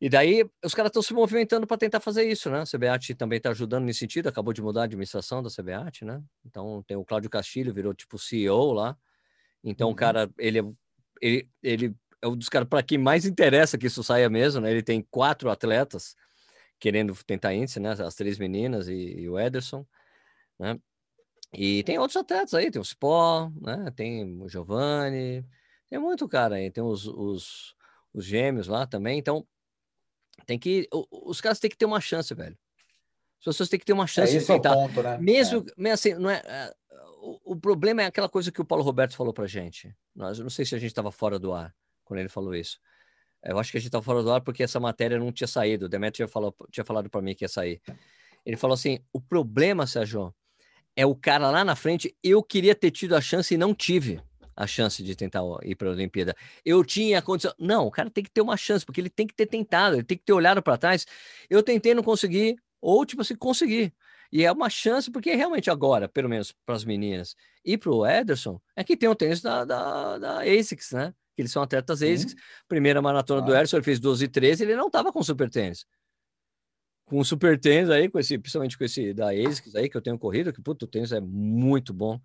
E daí os caras estão se movimentando para tentar fazer isso, né? A CBAT também está ajudando nesse sentido, acabou de mudar a administração da CBAT, né? Então tem o Cláudio Castilho, virou tipo CEO lá. Então o Uhum. cara, ele, é- ele, ele é um dos caras para quem mais interessa que isso saia mesmo, né? Ele tem quatro atletas querendo tentar índice, né? As três meninas e, e o Ederson, né? E tem outros atletas aí, tem o Spó, né? Tem o Giovanni, tem muito cara aí, tem os, os, os gêmeos lá também. Então tem que, os caras têm que ter uma chance, velho. As pessoas têm que ter uma É, chance de é o tentar. ponto, né? Mesmo, mesmo assim, não é, é, o, o problema é aquela coisa que o Paulo Roberto falou pra gente. Nós, eu não sei se a gente estava fora do ar quando ele falou isso. Eu acho que a gente estava fora do ar porque essa matéria não tinha saído. O Demetrio tinha falado, tinha falado para mim que ia sair. Ele falou assim: o problema, Sérgio, é o cara lá na frente. Eu queria ter tido a chance e não tive a chance de tentar ir para a Olimpíada. Eu tinha a condição. Não, o cara tem que ter uma chance, porque ele tem que ter tentado, ele tem que ter olhado para trás. Eu tentei, não consegui, ou tipo assim, consegui. E é uma chance, porque realmente agora, pelo menos para as meninas e para o Ederson, é que tem o tênis da, da, da ASICS, né? Que eles são atletas ASICS. Primeira maratona ah. do Ederson, ele fez 12 e 13, ele não estava com super tênis com o Super Tênis aí, com esse, principalmente com esse da ASICS aí que eu tenho corrido, que puto, o tênis é muito bom.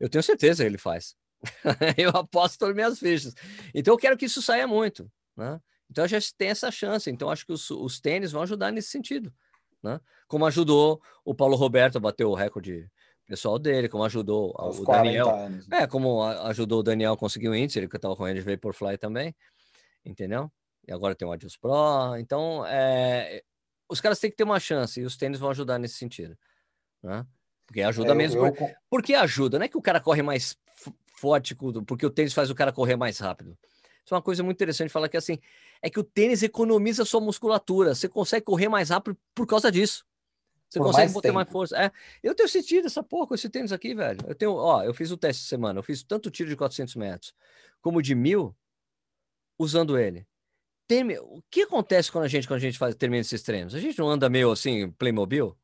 Eu tenho certeza que ele faz. *laughs* eu aposto todas minhas fichas. Então eu quero que isso saia muito, né? Então a gente tem essa chance. Então acho que os, os tênis vão ajudar nesse sentido, né? Como ajudou o Paulo Roberto a bater o recorde pessoal dele, como ajudou Aos o Daniel. Anos? É, como ajudou o Daniel a conseguir o índice, ele que estava com ele de Vaporfly também, entendeu? E agora tem o Adios Pro. Então, é, os caras têm que ter uma chance e os tênis vão ajudar nesse sentido, né? Porque ajuda é, mesmo. Eu, eu... Por que ajuda? Não é que o cara corre mais forte, porque o tênis faz o cara correr mais rápido. Isso é uma coisa muito interessante falar que assim, é que o tênis economiza sua musculatura. Você consegue correr mais rápido por causa disso. Você por consegue botar mais força. É, eu tenho sentido essa porra com esse tênis aqui, velho. Eu tenho, ó, eu fiz o teste semana, eu fiz tanto tiro de 400 metros como de mil usando ele termi... o que acontece quando a gente, quando a gente faz, termina esses treinos? A gente não anda meio assim, Playmobil?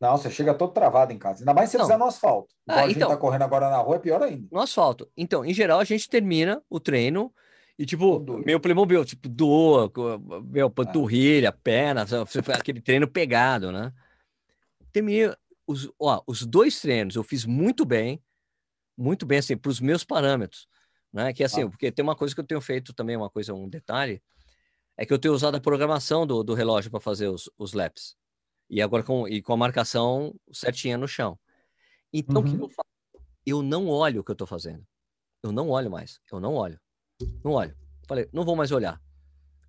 Não, você chega todo travado em casa. Ainda mais se você fizer no asfalto. Ah, então, a gente tá correndo agora na rua, é pior ainda. No asfalto. Então, em geral, a gente termina o treino e, tipo, meio Playmobil, tipo, doa, meu, é. panturrilha, perna, aquele treino pegado, né? Terminei os, ó, os dois treinos, eu fiz muito bem, muito bem, assim, para os meus parâmetros, né? Que assim, ah. porque tem uma coisa que eu tenho feito também, uma coisa, um detalhe, é que eu tenho usado a programação do, do relógio para fazer os, os laps. E agora com, e com a marcação certinha no chão. Então, o que uhum. eu faço? Eu não olho o que eu estou fazendo. Eu não olho mais. Eu não olho. Não olho. Falei, não vou mais olhar.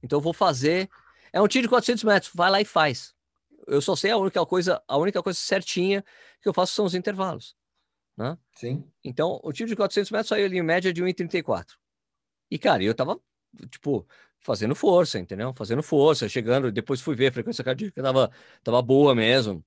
Então, eu vou fazer. É um tiro de 400 metros. Vai lá e faz. Eu só sei a única coisa, a única coisa certinha que eu faço são os intervalos. Né? Sim. Então, o tiro de 400 metros saiu ali em média de 1,34. E, cara, eu tava, tipo, fazendo força, entendeu? Fazendo força, chegando, depois fui ver a frequência cardíaca tava, tava boa mesmo,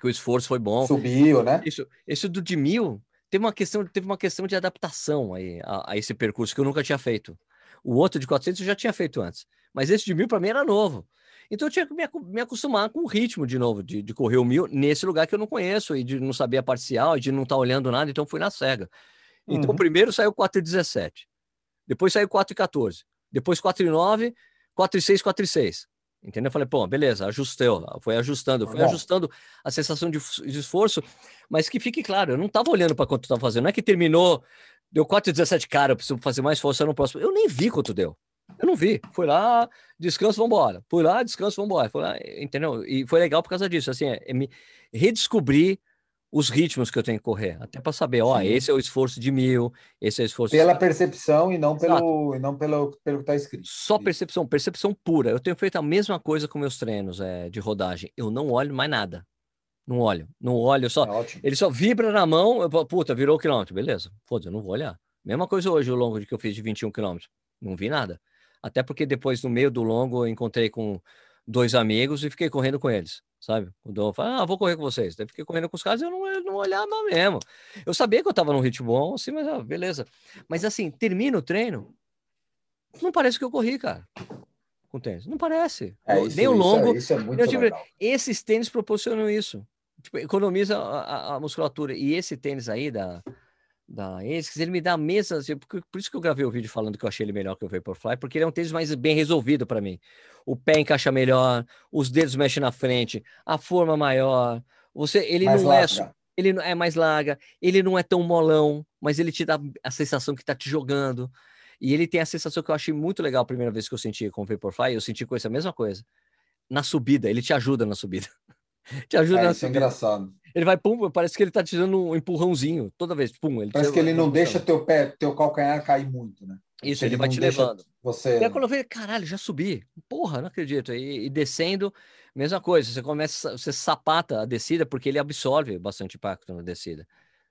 que o esforço foi bom. Subiu, né? Isso, isso do de mil, teve uma questão, teve uma questão de adaptação aí a, a esse percurso que eu nunca tinha feito. O outro de 400 eu já tinha feito antes, mas esse de mil para mim era novo. Então eu tinha que me, me acostumar com o ritmo de novo, de, de, correr o mil nesse lugar que eu não conheço e de não saber a parcial e de não estar tá olhando nada, então fui na cega. Então uhum. primeiro saiu 4,17, depois saiu 4,14 depois 4 e 9, 4 e 6, 4 e 6. Entendeu? Eu falei, pô, beleza, ajusteu, foi ajustando, foi ajustando a sensação de, de, esforço, mas que fique claro, eu não estava olhando para quanto estava fazendo, não é que terminou, deu 4 e 17, cara, eu preciso fazer mais força no próximo. Eu nem vi quanto deu. Eu não vi. Fui lá, descanso, vambora. Fui lá, descanso, vambora. Fui lá, entendeu? E foi legal por causa disso, assim, é, é me redescobrir os ritmos que eu tenho que correr, até para saber, ó, Sim. esse é o esforço de mil, esse é o esforço pela percepção e não pelo e não pelo pelo que está escrito. Só percepção, percepção pura. Eu tenho feito a mesma coisa com meus treinos é, de rodagem. Eu não olho mais nada. Não olho, não olho só. É ele só vibra na mão, eu, puta, virou quilômetro, beleza? Foda, eu não vou olhar. Mesma coisa hoje, o longo de que eu fiz de 21 quilômetros. Não vi nada. Até porque depois, no meio do longo, eu encontrei com dois amigos e fiquei correndo com eles sabe? O Dom fala, ah, vou correr com vocês. Daí fiquei correndo com os caras e eu não, não olhava mesmo. Eu sabia que eu tava num ritmo bom, assim, mas ah, beleza. Mas assim, termina o treino, não parece que eu corri, cara. Com tênis. Não parece. É, isso, Nem o longo. Isso é, isso é muito esses tênis proporcionam isso. Tipo, economiza a, a, a musculatura. E esse tênis aí da, da ASICS, ele me dá a mesma, assim, por, por isso que eu gravei o vídeo falando que eu achei ele melhor que o Vaporfly, porque ele é um tênis mais bem resolvido para mim. O pé encaixa melhor, os dedos mexem na frente, a forma maior, você, ele mais não é larga. é ele é mais larga, ele não é tão molão, mas ele te dá a sensação que tá te jogando. E ele tem a sensação que eu achei muito legal a primeira vez que eu senti com o Vaporfly, eu senti com essa mesma coisa. Na subida, ele te ajuda na subida. *laughs* te ajuda é, na isso é subida. é engraçado ele vai, pum, parece que ele tá te dando um empurrãozinho toda vez, pum. Ele parece que ele não deixa teu pé, teu calcanhar cair muito, né? Isso, ele, ele vai te levando. Você... E aí quando eu vejo, caralho, já subi. Porra, não acredito. E, e, descendo, mesma coisa. Você começa, você sapata a descida porque ele absorve bastante impacto na descida.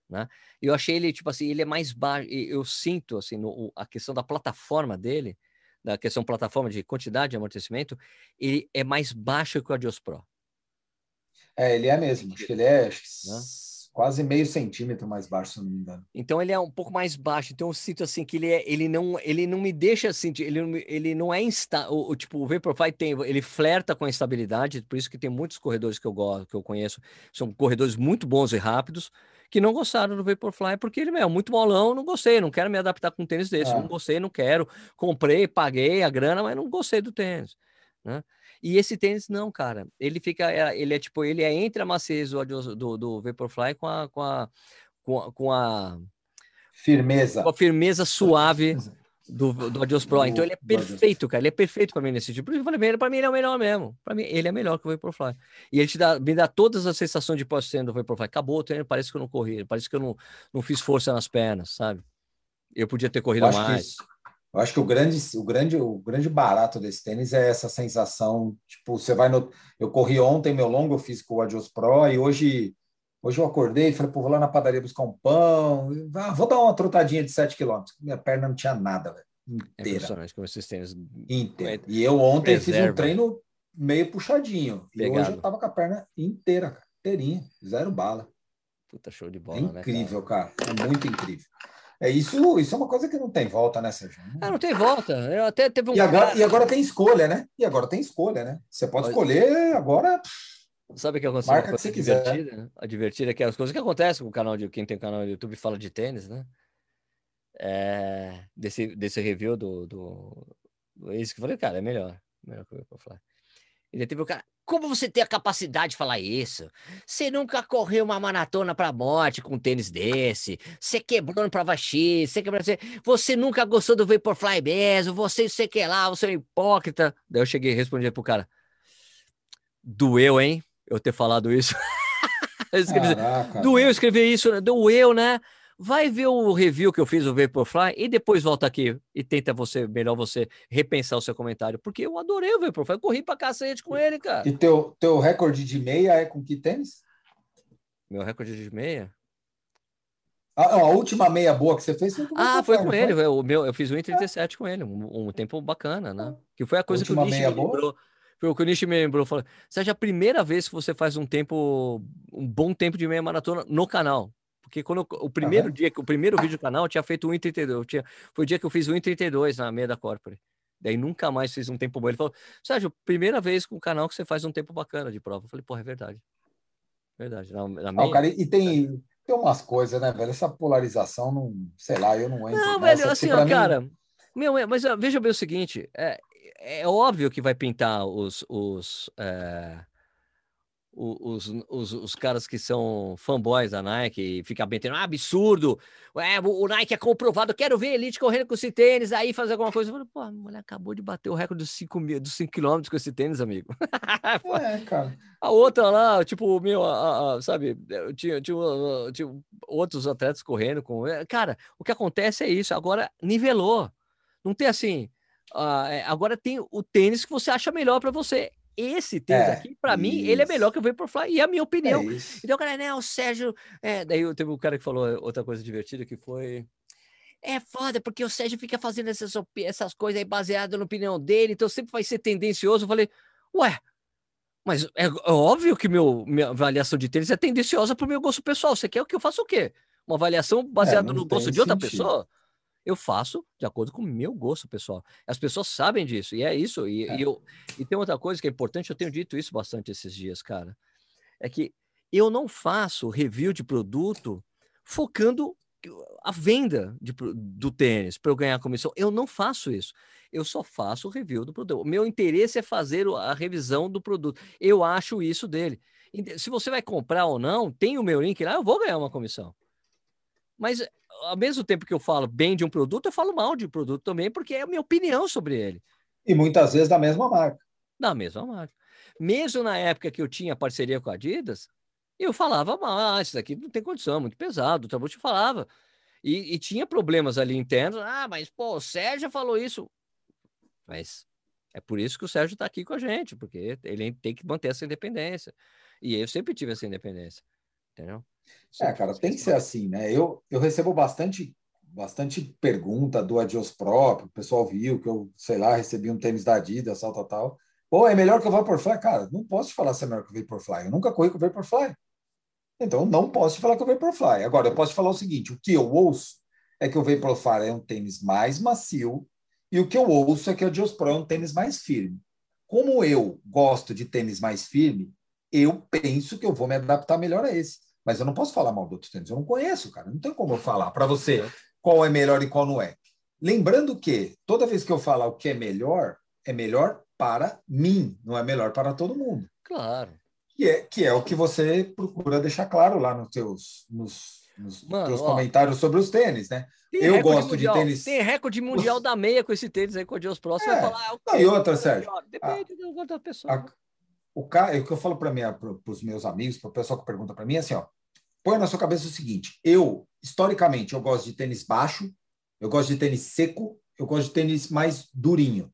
Né? Eu achei ele, tipo assim, ele é mais baixo. Eu sinto, assim, no, a questão da plataforma dele, da questão plataforma de quantidade de amortecimento, ele é mais baixo que o Adios Pro. É, ele é mesmo. Acho que ele é acho que Né? quase meio centímetro mais baixo, se não me engano. Então ele é um pouco mais baixo. Então eu sinto assim que ele é, ele não, ele não me deixa assim, ele, não ele não é insta, o, o tipo o Vaporfly tem, ele flerta com a estabilidade, por isso que tem muitos corredores que eu gosto, que eu conheço, são corredores muito bons e rápidos, que não gostaram do Vaporfly porque ele meu, é muito molão, não gostei, não quero me adaptar com um tênis desse, Ah. não gostei, não quero. Comprei, paguei a grana, mas não gostei do tênis, né? E esse tênis não, cara. Ele fica, é- ele é tipo, ele é entre a maciez do, do, do Vaporfly com a, com a, com a, com a, Firmeza. com a firmeza suave do, do Adios Pro. Então ele é perfeito, cara. Ele é perfeito para mim nesse tipo. Eu falei, para mim ele é o melhor mesmo. Para mim ele é melhor que o Vaporfly. E ele te dá, me dá todas as sensações de pós-treino do Vaporfly. Acabou o treino, parece que eu não corri, parece que eu não, não fiz força nas pernas, sabe? Eu podia ter corrido mais. isso- eu acho que o grande, o, grande, o grande barato desse tênis é essa sensação. Tipo, você vai no. Eu corri ontem meu longo, eu fiz com o Adios Pro, e hoje, hoje eu acordei e falei, pô, vou lá na padaria buscar um pão. ah, vou dar uma trotadinha de 7 quilômetros. Minha perna não tinha nada, velho. É Inteira. impressionante como esses tênis. inteira. E eu ontem fiz Preserva. um treino meio puxadinho. E hoje Pegado. eu tava com a perna inteira, cara. Inteirinha, zero bala. Puta show de É bola, né? cara? incrível, cara. É muito incrível. É isso, isso é uma coisa que não tem volta, né, Sérgio? Ah, não tem volta. Eu até teve um E agora, e agora tem escolha, né? E agora tem escolha, né? Você pode escolher agora. Sabe o que aconteceu? Marca que você quiser. divertida, né? A divertida é que as coisas que acontecem com o canal de quem tem canal no YouTube fala de tênis, né? É, desse, desse review do, do, do Ace que eu falei, cara, é melhor. Melhor que o Vaporfly. E daí teve o cara, como você tem a capacidade de falar isso? Você nunca correu uma maratona pra morte com um tênis desse. Você quebrou no Prova X, você quebrou. Você, você nunca gostou do Vaporfly mesmo, você sei que lá, você é um hipócrita. Daí eu cheguei e respondi pro cara: doeu, hein? Eu ter falado isso. *laughs* Eu escrevi, Caraca. doeu escrever isso, né? doeu, né? Vai ver o review que eu fiz do Vaporfly e depois volta aqui e tenta você, melhor você repensar o seu comentário, porque eu adorei o Vaporfly, eu corri pra cacete com ele, cara. E teu, teu recorde de meia é com que tênis? Meu recorde de meia? Ah, não, a última meia boa que você fez foi com o Ah, foi com ele, eu, o meu, eu fiz 1,37 com ele, um, um tempo bacana, né? Que foi a coisa que o Nishi me lembrou. Foi o que o Nishi me lembrou, falou, seja a primeira vez que você faz um tempo, um bom tempo de meia maratona no canal. Porque quando eu- o primeiro dia, que o primeiro vídeo do canal, eu tinha feito 1,32. Eu tinha, foi o dia que eu fiz 1,32 na meia da Corpore. Daí nunca mais fiz um tempo bom. Ele falou, Sérgio, primeira vez com o canal que você faz um tempo bacana de prova. Eu falei, porra, é verdade. Verdade. Na, na Ah, meia. o cara, e tem, tem umas coisas, né, velho? Essa polarização, não, sei lá, eu não entro Não, nessa, velho, assim, ó, mim- cara. Meu, mas ó, veja bem o seguinte: é, é óbvio que vai pintar os. os é, os, os, os caras que são fanboys da Nike e fica bem tendo, ah, absurdo! É, o, o Nike é comprovado, quero ver Elite correndo com esse tênis, aí fazer alguma coisa. Eu falei, pô, a mulher acabou de bater o recorde dos 5 mil, dos 5 quilômetros com esse tênis, amigo. *laughs* É, cara. A outra lá, tipo, meu, a- a- sabe, eu tinha, tinha, uh, tinha outros atletas correndo com. é, Cara, o que acontece é isso, agora nivelou. Não tem assim. é, agora tem o tênis que você acha melhor para você. Esse tênis É, aqui, para mim, ele é melhor que o Vaporfly, e é a minha É opinião. isso. Então, cara, né, o Sérgio. É, daí eu- teve um cara que falou outra coisa divertida que foi. É foda, porque o Sérgio fica fazendo essas, essas coisas aí baseado na opinião dele, então sempre vai ser tendencioso. Eu falei, ué, mas é, é óbvio que meu, minha avaliação de tênis é tendenciosa para o meu gosto pessoal. Você quer que eu faça o quê? Uma avaliação baseada É, no gosto de outra sentido. pessoa? Eu faço de acordo com o meu gosto pessoal. As pessoas sabem disso, e é isso. E, É. e eu, e tem outra coisa que é importante, eu tenho dito isso bastante esses dias, cara. É que eu não faço review de produto focando a venda de do tênis para eu ganhar comissão. Eu não faço isso. Eu só faço review do produto. O meu interesse é fazer a revisão do produto. Eu acho isso dele. Se você vai comprar ou não, tem o meu link lá, eu vou ganhar uma comissão. Mas ao mesmo tempo que eu falo bem de um produto, eu falo mal de um produto também, porque é a minha opinião sobre ele. E muitas vezes da mesma marca. Da mesma marca. Mesmo na época que eu tinha parceria com a Adidas, eu falava mal, ah, isso daqui não tem condição, muito pesado, o Trabucci falava. E, e tinha problemas ali internos, ah, mas pô, o Sérgio falou isso. Mas é por isso que o Sérgio está aqui com a gente, porque ele tem que manter essa independência. E eu sempre tive essa independência, entendeu? É, cara, tem que ser assim, né? Eu, eu recebo bastante bastante pergunta do Adios próprio, o pessoal viu que eu, sei lá, recebi um tênis da Adidas, tal, tal, tal. Pô, é melhor que o Vaporfly? Cara, não posso te falar se é melhor que o Vaporfly. Eu nunca corri com o Vaporfly. Então, não posso te falar que o Vaporfly. Agora, eu posso te falar o seguinte: o que eu ouço é que o Vaporfly é um tênis mais macio e o que eu ouço é que o Adios Pro é um tênis mais firme. Como eu gosto de tênis mais firme, eu penso que eu vou me adaptar melhor a esse. Mas eu não posso falar mal do outro tênis. Eu não conheço, cara. Não tem como eu falar para você qual é melhor e qual não é. Lembrando que toda vez que eu falar o que é melhor, é melhor para mim, não é melhor para todo mundo. Claro. Que é, que é o que você procura deixar claro lá nos teus, nos, nos Mano, teus ó. comentários sobre os tênis, né? Eu gosto de mundial, tênis- Tem recorde mundial da meia com esse tênis aí com o Adios Pro. Você É. vai falar. ah, Não, e outra, É Sérgio, melhor. Depende do gosto da pessoa. A- o cara, o que eu falo para os meus amigos, para o pessoal que pergunta para mim, é assim, ó, põe na sua cabeça o seguinte: eu, historicamente, eu gosto de tênis baixo, eu gosto de tênis seco, eu gosto de tênis mais durinho.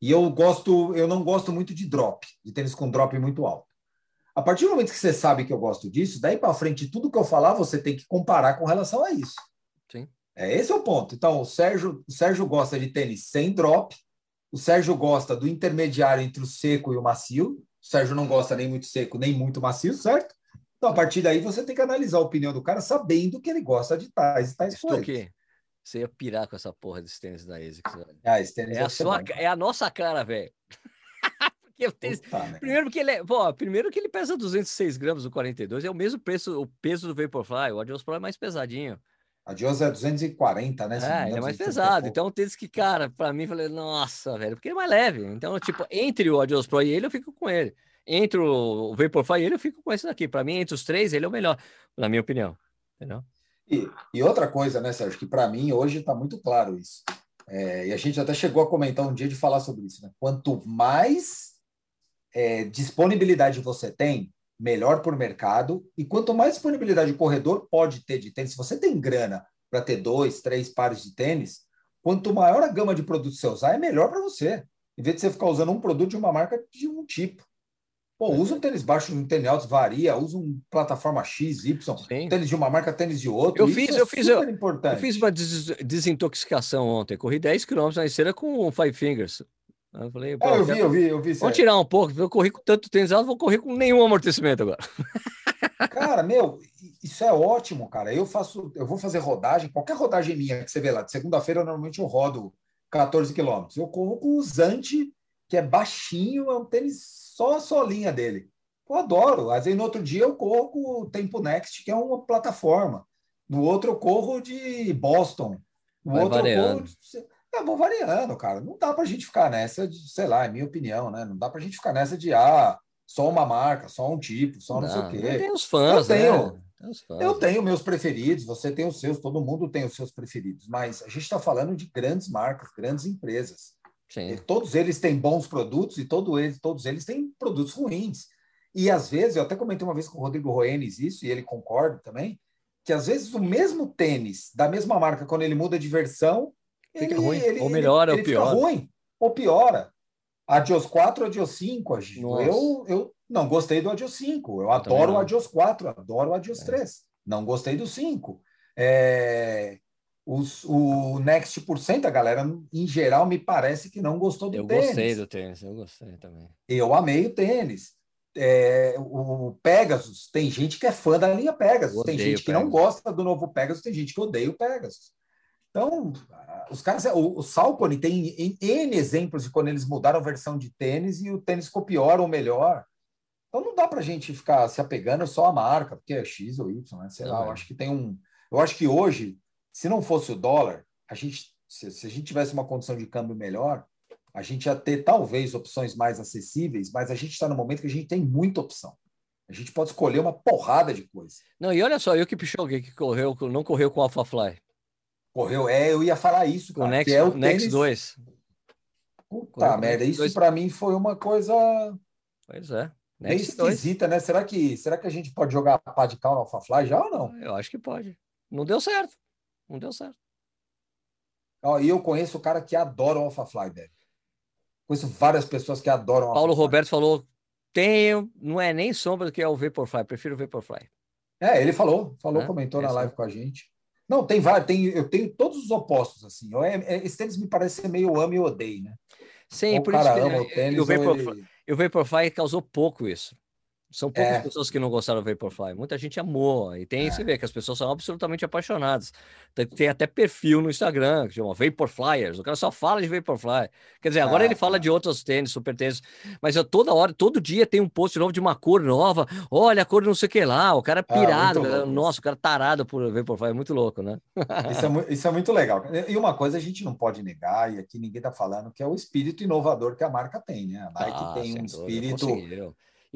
E eu gosto, eu não gosto muito de drop, de tênis com drop muito alto. A partir do momento que você sabe que eu gosto disso, daí para frente, tudo que eu falar, você tem que comparar com relação a isso. Sim. É, esse é o ponto. Então, o Sérgio, o Sérgio gosta de tênis sem drop, o Sérgio gosta do intermediário entre o seco e o macio. O Sérgio não gosta nem muito seco, nem muito macio, certo? Então, a partir daí, você tem que analisar a opinião do cara sabendo que ele gosta de tais e tais Estou coisas. aqui. Você ia pirar com essa porra desse tênis da ASICS. Ah, esse tênis É a, sua, bom. é a nossa cara, velho. *laughs* O tênis. Primeiro que ele é. Pô, primeiro que ele pesa 206 gramas no 42, é o mesmo preço, o peso do Vaporfly. O Adios Pro é mais pesadinho. A Dios é 240, né? É, ele é mais 230 pesado. Então, um tênis que, cara, pra mim, falei, nossa, velho, porque ele é mais leve. Então, tipo, entre o Adios Pro e ele, eu fico com ele. Entre o Vaporfly e ele, eu fico com esse daqui. Pra mim, entre os três, ele é o melhor, na minha opinião. Entendeu? E, e outra coisa, né, Sérgio, que para mim hoje está muito claro isso. É, e a gente até chegou a comentar um dia de falar sobre isso. Né? Quanto mais é, disponibilidade você tem, melhor por mercado. E quanto mais disponibilidade o corredor pode ter de tênis, se você tem grana para ter dois, três pares de tênis, quanto maior a gama de produtos você usar, é melhor para você. Em vez de você ficar usando um produto de uma marca de um tipo. Pô, usa um tênis baixo, um tênis alto, varia, usa um plataforma X, Y, Sim. tênis de uma marca, tênis de outro. Eu Isso fiz- é eu fiz- importante. Eu fiz uma des- desintoxicação ontem. Corri 10 km na esteira com Five Fingers. Eu falei, pô, É, eu vi, eu vi, eu vi. Vamos tirar um pouco. Eu corri com tanto tênis alto, vou correr com nenhum amortecimento agora. Cara, meu, isso é ótimo, cara. Eu faço, eu vou fazer rodagem, qualquer rodagem minha que você vê lá, de segunda-feira, normalmente eu rodo 14 quilômetros. Eu corro com o Zante, que é baixinho, é um tênis só a solinha dele. Eu adoro. Às vezes no outro dia eu corro o Tempo Next, que é uma plataforma. No outro eu corro de Boston. No Vai outro eu variando. corro de... Eu vou variando, cara. Não dá pra gente ficar nessa de, sei lá, é minha opinião, né? Não dá pra gente ficar nessa de, ah, só uma marca, só um tipo, só não, sei o quê. Tem os fãs, Eu tenho. né? Tem os fãs. Eu tenho meus preferidos, você tem os seus, todo mundo tem os seus preferidos, mas a gente está falando de grandes marcas, grandes empresas. Sim. todos eles têm bons produtos e todo eles, todos eles têm produtos ruins. E às vezes, eu até comentei uma vez com o Rodrigo Roenes isso, e ele concorda também, que às vezes o mesmo tênis da mesma marca, quando ele muda de versão, Fica ele, ruim. ele- Ou melhora ele, ou ele fica piora. ruim, ou piora. Adios 4, Adios 5, Agil. Nossa. Eu, eu não gostei do Adios 5. Eu, também adoro o. Adios 4, adoro o Adios É. 3. Não gostei do 5. É, os- o Next por cento, a galera, em geral, me parece que não gostou do Eu tênis. gostei do tênis, eu gostei também. Eu amei o tênis. É, o Pegasus, tem gente que é fã da linha Pegasus, Eu tem gente que não gosta do novo Pegasus, tem gente que odeia o Pegasus. Então, ah, os caras, o, o Salcone tem N N exemplos de quando eles mudaram a versão de tênis e o tênis ficou pior ou melhor. Então não dá para a gente ficar se apegando só à marca, porque é X ou Y, né? sei Não lá. é. Eu acho que tem um. Eu acho que hoje, se não fosse o dólar, a gente, se, se a gente tivesse uma condição de câmbio melhor, a gente ia ter talvez opções mais acessíveis, mas a gente está no momento que a gente tem muita opção. A gente pode escolher uma porrada de coisa. Não, e olha só, eu que Kipchoge que correu, não correu com o Alpha Fly, Correu, é, eu ia falar isso, o cara, Nex, que é o Nex tênis- 2. Puta Correu o merda, isso 2. para mim foi uma coisa Pois é. bem Nex 2. esquisita, né? Será que, será que a gente pode jogar pá de cal no AlphaFly já ou não? Eu acho que pode. Não deu certo. Não deu certo. Ó, E eu conheço o cara que adora o AlphaFly, velho. Conheço várias pessoas que adoram o Paulo AlphaFly. Roberto falou: tenho, não é nem sombra do que é o Vaporfly, prefiro o Vaporfly. É, ele falou, falou, Né? comentou É na live com a gente. Não, tem vários, tem, eu tenho todos os opostos, assim. Eu, é, é, esse tênis me parece ser meio ame e odeio, né? Sim, Ou o por cara isso que ama o tênis, o ou Vaporfly, ele- e o Vaporfly causou pouco isso. São poucas É. pessoas que não gostaram do Vaporfly. Muita gente amou. E tem, É. você vê que as pessoas são absolutamente apaixonadas. Tem, tem até perfil no Instagram que chama Vaporflyers. O cara só fala de Vaporfly. Quer dizer, agora Ah, ele fala tá. de outros tênis, super tênis. Mas eu toda hora, todo dia tem um post novo de uma cor nova. Olha a cor não sei o que lá. O cara é pirado. louco isso. Nossa, o cara é tarado por Vaporfly. É muito louco, né? Isso é, isso é muito legal. E uma coisa a gente não pode negar, e aqui ninguém está falando, que é o espírito inovador que a marca tem, né? A Nike Ah, tem um espírito.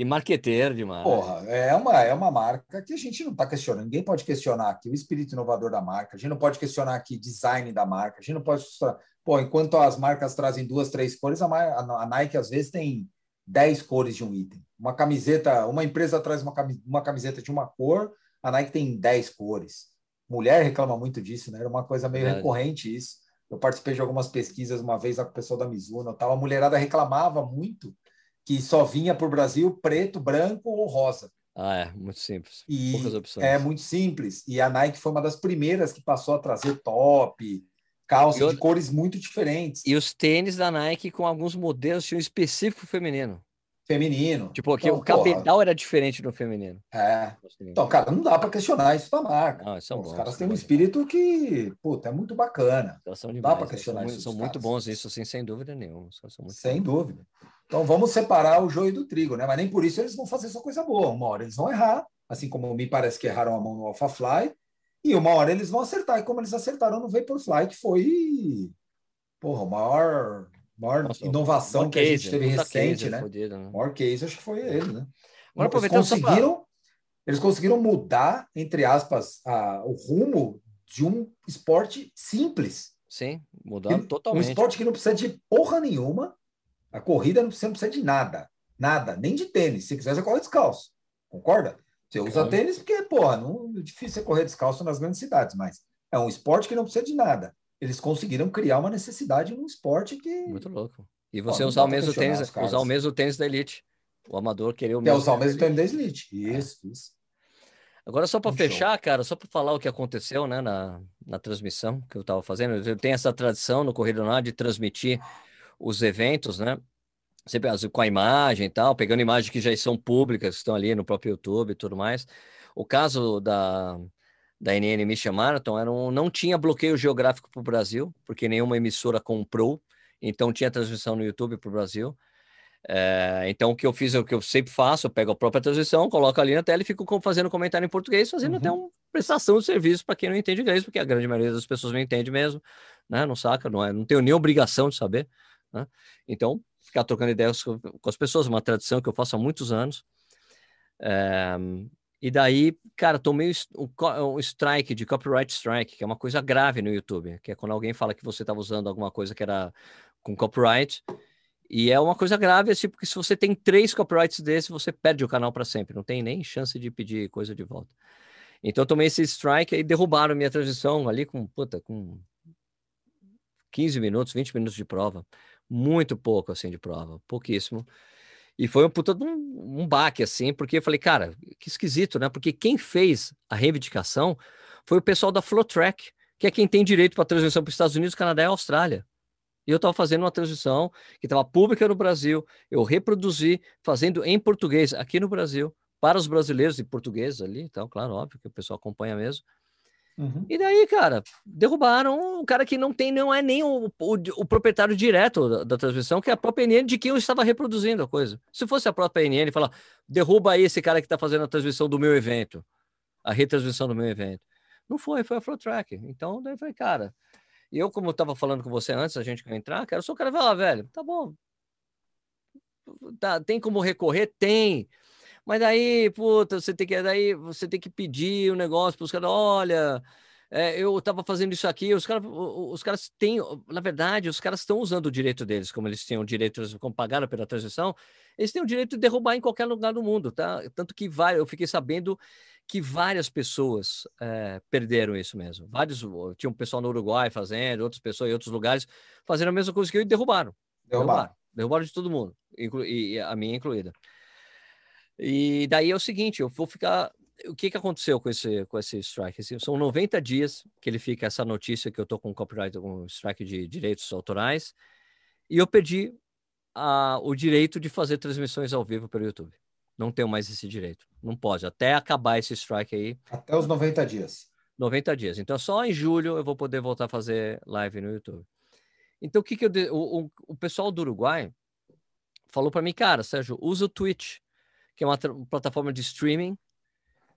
E marqueteiro demais. Porra, é uma, é uma marca que a gente não está questionando. Ninguém pode questionar aqui o espírito inovador da marca. A gente não pode questionar aqui design da marca. A gente não pode questionar. Pô, enquanto as marcas trazem duas, três cores, a, a- Nike às vezes tem dez cores de um item. Uma camiseta, uma empresa traz uma uma camiseta de uma cor, a Nike tem dez cores. Mulher reclama muito disso, né? Era uma coisa meio Verdade. recorrente isso. Eu participei de algumas pesquisas uma vez com o pessoal da Mizuno, tal. A mulherada reclamava muito que só vinha para o Brasil preto, branco ou rosa. Ah, é, muito simples. E Poucas opções. é muito simples. E a Nike foi uma das primeiras que passou a trazer top, calça outra- de cores muito diferentes, E os tênis da Nike com alguns modelos tinham específico feminino. feminino. Tipo, que Então, o cabedal porra, era diferente do feminino. é. Então, cara, não dá para questionar isso da marca. Não, são Pô, Os bons, caras são têm um espírito que, puta, é muito bacana, Elas são Dá demais. pra eles questionar são, isso são muito caras. bons isso, assim, sem dúvida nenhuma. Os caras são muito sem bons. dúvida. Então, vamos separar o joio do trigo, né? Mas nem por isso eles vão fazer só coisa boa. Uma hora eles vão errar, assim como me parece que erraram a mão no AlphaFly, e uma hora eles vão acertar, e como eles acertaram no Vaporfly, que foi, porra, a maior, maior Nossa, inovação que a gente case, teve recente, case né? fodido, né? O maior case, acho que foi ele, né? Agora, eles aproveitando só pra- conseguiram, eles conseguiram mudar, entre aspas, a- o rumo de um esporte simples. Sim, mudando Um totalmente. esporte que não precisa de porra nenhuma. A corrida não precisa, não precisa de nada. Nada. Nem de tênis. Se quiser, você corre descalço. Concorda? Você usa Sim. tênis porque, porra, não é difícil você correr descalço nas grandes cidades, mas é um esporte que não precisa de nada. Eles conseguiram criar uma necessidade num esporte que Muito louco. E você usar o mesmo tênis, usar o mesmo tênis da Elite. O amador querer o mesmo. usar o mesmo tênis da Elite. Isso, isso. Agora, só para Um show. fechar, cara, só para falar o que aconteceu né, na, na transmissão que eu estava fazendo, eu tenho essa tradição no Corrida Nacional de transmitir os eventos, né? Sempre com a imagem e tal, pegando imagens que já são públicas, estão ali no próprio YouTube e tudo mais. O caso da, da NN Mission Marathon era um, não tinha bloqueio geográfico para o Brasil, porque nenhuma emissora comprou, então tinha transmissão no YouTube para o Brasil. É, então, o que eu fiz é o que eu sempre faço: eu pego a própria transmissão, coloco ali na tela e fico fazendo comentário em português, fazendo Uhum. até uma prestação de serviço para quem não entende inglês, porque a grande maioria das pessoas não entende mesmo, né? Não saca, não, é, não tenho nem obrigação de saber, né? Então, ficar trocando ideias com, com as pessoas, uma tradição que eu faço há muitos anos. É, e daí, cara, tomei um, um strike de copyright strike, que é uma coisa grave no YouTube, que é quando alguém fala que você estava usando alguma coisa que era com copyright. E é uma coisa grave, assim, porque se você tem três copyrights desses, você perde o canal para sempre, não tem nem chance de pedir coisa de volta. Então, tomei esse strike e derrubaram minha transmissão ali com, puta, com 15 minutos, 20 minutos de prova. Muito pouco, assim, de prova, pouquíssimo. E foi um puta de um, um baque, assim, porque eu falei, cara, que esquisito, né? Porque quem fez a reivindicação foi o pessoal da Flowtrack, que é quem tem direito para transmissão para os Estados Unidos, Canadá e Austrália. E eu estava fazendo uma transmissão que estava pública no Brasil, eu reproduzi, fazendo em português aqui no Brasil, para os brasileiros e portugueses ali, então, claro, óbvio que o pessoal acompanha mesmo. Uhum. E daí, cara, derrubaram um cara que não tem, não é nem o, o, o proprietário direto da, da transmissão, que é a própria NN de quem eu estava reproduzindo a coisa. Se fosse a própria NN falar, derruba aí esse cara que está fazendo a transmissão do meu evento, a retransmissão do meu evento. Não foi, foi a Flowtrack. Então, daí falei, cara, eu, como eu estava falando com você antes, a gente entrar, cara, eu sou o cara vai lá, velho, tá bom. Tá, tem como recorrer? Tem. Mas daí, puta, você tem que, daí você tem que pedir um negócio para os caras, olha, é, eu estava fazendo isso aqui, os caras, os caras têm, na verdade, os caras estão usando o direito deles, como eles tinham direito, como pagaram pela transição, eles têm o direito de derrubar em qualquer lugar do mundo, tá? Tanto que vai, eu fiquei sabendo que várias pessoas é, perderam isso mesmo. Vários, tinha um pessoal no Uruguai fazendo, outras pessoas em outros lugares fazendo a mesma coisa que eu e derrubaram. Derrubaram. Derrubaram, derrubaram de todo mundo, inclu, e a minha incluída. E daí é o seguinte, eu vou ficar. o que, que aconteceu com esse, com esse strike? Assim, são 90 dias que ele fica essa notícia que eu tô com copyright, com strike de direitos autorais, e eu perdi a, o direito de fazer transmissões ao vivo pelo YouTube. Não tenho mais esse direito. Não pode. Até acabar esse strike aí. Até os 90 dias. 90 dias. Então, só em julho eu vou poder voltar a fazer live no YouTube. Então, o que, que eu. O, o, o pessoal do Uruguai falou para mim, cara, Sérgio, usa o Twitch, que é uma plataforma de streaming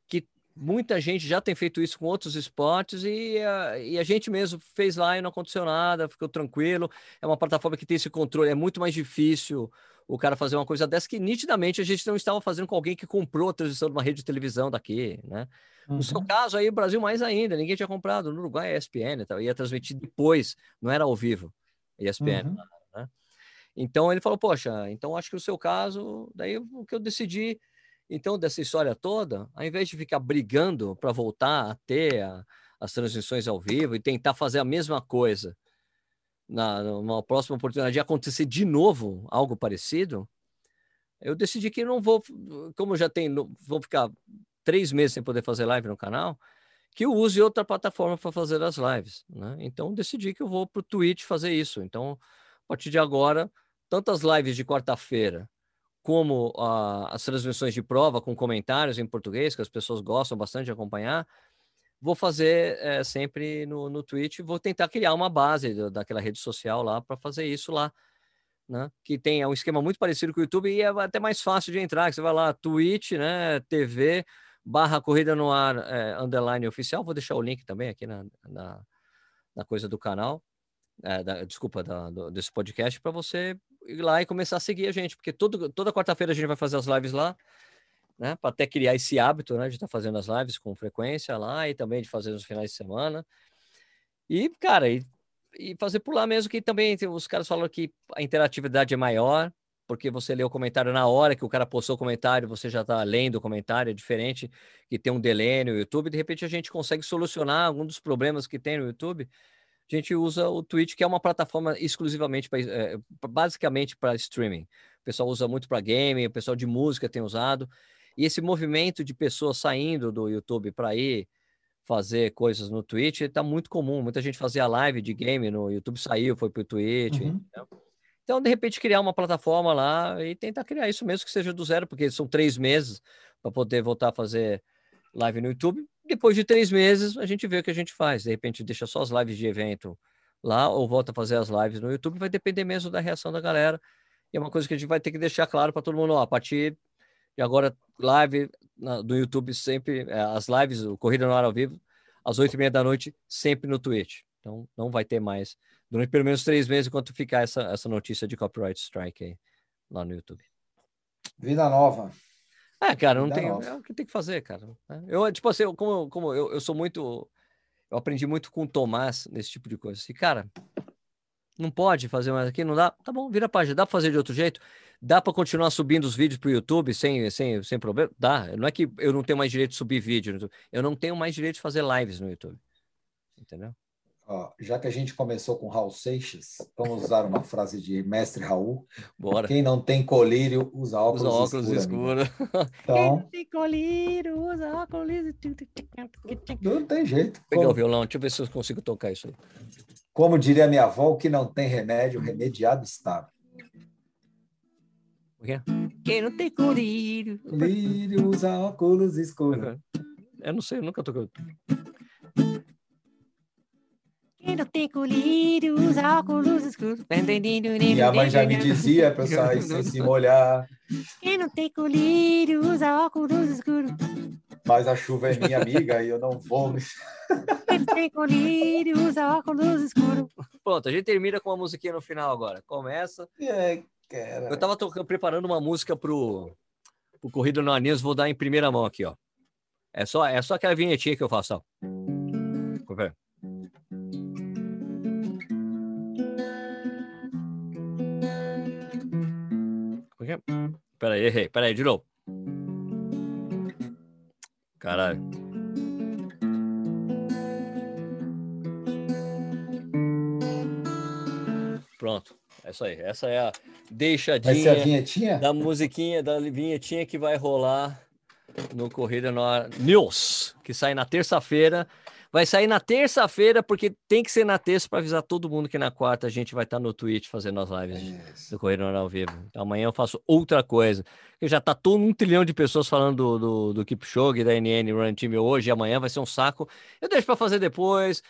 que muita gente já tem feito isso com outros esportes e a, e a gente mesmo fez lá e não aconteceu nada, ficou tranquilo. É uma plataforma que tem esse controle, é muito mais difícil o cara fazer uma coisa dessa que nitidamente a gente não estava fazendo com alguém que comprou a transmissão de uma rede de televisão daqui, né? Uhum. No seu uhum. caso aí, Brasil mais ainda, ninguém tinha comprado. No Uruguai é ESPN, tá? ia transmitir depois, não era ao vivo, ESPN. Uhum. Né? Então ele falou, poxa, então acho que o seu caso, daí o que eu decidi, então dessa história toda, ao invés de ficar brigando para voltar a ter a, as transmissões ao vivo e tentar fazer a mesma coisa na numa próxima oportunidade de acontecer de novo algo parecido, eu decidi que não vou, como já tem, vou ficar três meses sem poder fazer live no canal, que eu use outra plataforma para fazer as lives, né? Então decidi que eu vou para o Twitch fazer isso. Então, a partir de agora, tanto as lives de quarta-feira como as transmissões de prova com comentários em português, que as pessoas gostam bastante de acompanhar, vou fazer é, sempre no, no Twitch, vou tentar criar uma base do, daquela rede social lá para fazer isso lá, né? Que tem é um esquema muito parecido com o YouTube e é até mais fácil de entrar, que você vai lá, Twitch, né, TV, barra Corrida no Ar, é, underline oficial, vou deixar o link também aqui na, na, na coisa do canal, é, da, desculpa, da, do, desse podcast, para você ir lá e começar a seguir a gente, porque todo, toda quarta-feira a gente vai fazer as lives lá, né? Para até criar esse hábito, né? De estar tá fazendo as lives com frequência lá e também de fazer nos finais de semana. E, cara, e, e fazer por lá mesmo, que também os caras falam que a interatividade é maior, porque você lê o comentário na hora que o cara postou o comentário, você já está lendo o comentário, é diferente que tem um delay no YouTube, de repente a gente consegue solucionar algum dos problemas que tem no YouTube. A gente usa o Twitch, que é uma plataforma exclusivamente, pra, é, basicamente para streaming. O pessoal usa muito para game, o pessoal de música tem usado. E esse movimento de pessoas saindo do YouTube para ir fazer coisas no Twitch está muito comum. Muita gente fazia live de game no YouTube, saiu, foi para o Twitch. Uhum. Então, de repente, criar uma plataforma lá e tentar criar isso mesmo que seja do zero, porque são três meses para poder voltar a fazer live no YouTube. Depois de três meses, a gente vê o que a gente faz. De repente, deixa só as lives de evento lá ou volta a fazer as lives no YouTube. Vai depender mesmo da reação da galera. E é uma coisa que a gente vai ter que deixar claro para todo mundo. Ó, a partir e agora, live na, do YouTube sempre, é, as lives, o Corrida no Ar ao vivo, às oito e meia da noite, sempre no Twitch. Então, não vai ter mais, durante pelo menos três meses, enquanto ficar essa, essa notícia de copyright strike aí, lá no YouTube. Vida nova. É, cara, não tem, é o que tem que fazer, cara. É, eu, tipo assim, eu, como, como eu, eu sou muito, eu aprendi muito com o Tomás nesse tipo de coisa. Assim, cara, não pode fazer mais aqui, não dá? Tá bom, vira a página. Dá para fazer de outro jeito? Dá para continuar subindo os vídeos para o YouTube sem, sem, sem problema? Dá. Não é que eu não tenho mais direito de subir vídeo. Eu não tenho mais direito de fazer lives no YouTube. Entendeu? Ó, já que a gente começou com Raul Seixas, vamos usar uma frase de mestre Raul. Bora. Quem não tem colírio, usa óculos, usa óculos escuros. Escuro. *laughs* Então, Quem não tem colírio, usa óculos Não tem jeito. Vou pegar o violão, deixa eu ver se eu consigo tocar isso aí. Como diria minha avó, o que não tem remédio, remediado está. Quem não tem colírio. Colírio usa óculos escuros. Eu não sei, eu nunca toquei. Quem não tem colírio usa óculos escuros. Minha mãe já me dizia para sair sem se molhar. Quem não tem colírio usa óculos escuros. Mas a chuva é minha amiga e eu não vou. Quem não tem colírio usa óculos escuros. Pronto, a gente termina com uma musiquinha no final agora. Começa. É, cara. Eu tava tocando, preparando uma música pro, pro Corrida no Aninhos, vou dar em primeira mão aqui, ó. É só, é só aquela vinhetinha que eu faço, ó. Vou ver. Pera aí, errei. Pera aí, de novo. Caralho. Pronto. É isso aí. Essa é a deixadinha a vinhetinha? da musiquinha, da vinhetinha que vai rolar no Corrida no News, que sai na terça-feira. Vai sair na terça-feira, porque tem que ser na terça para avisar todo mundo que na quarta a gente vai estar no Twitch fazendo as lives do Ar ao vivo. Então, amanhã eu faço outra coisa. Porque já tá todo um trilhão de pessoas falando do, do, do Kipchoge, da NN Run Team hoje e amanhã vai ser um saco. Eu deixo para fazer depois,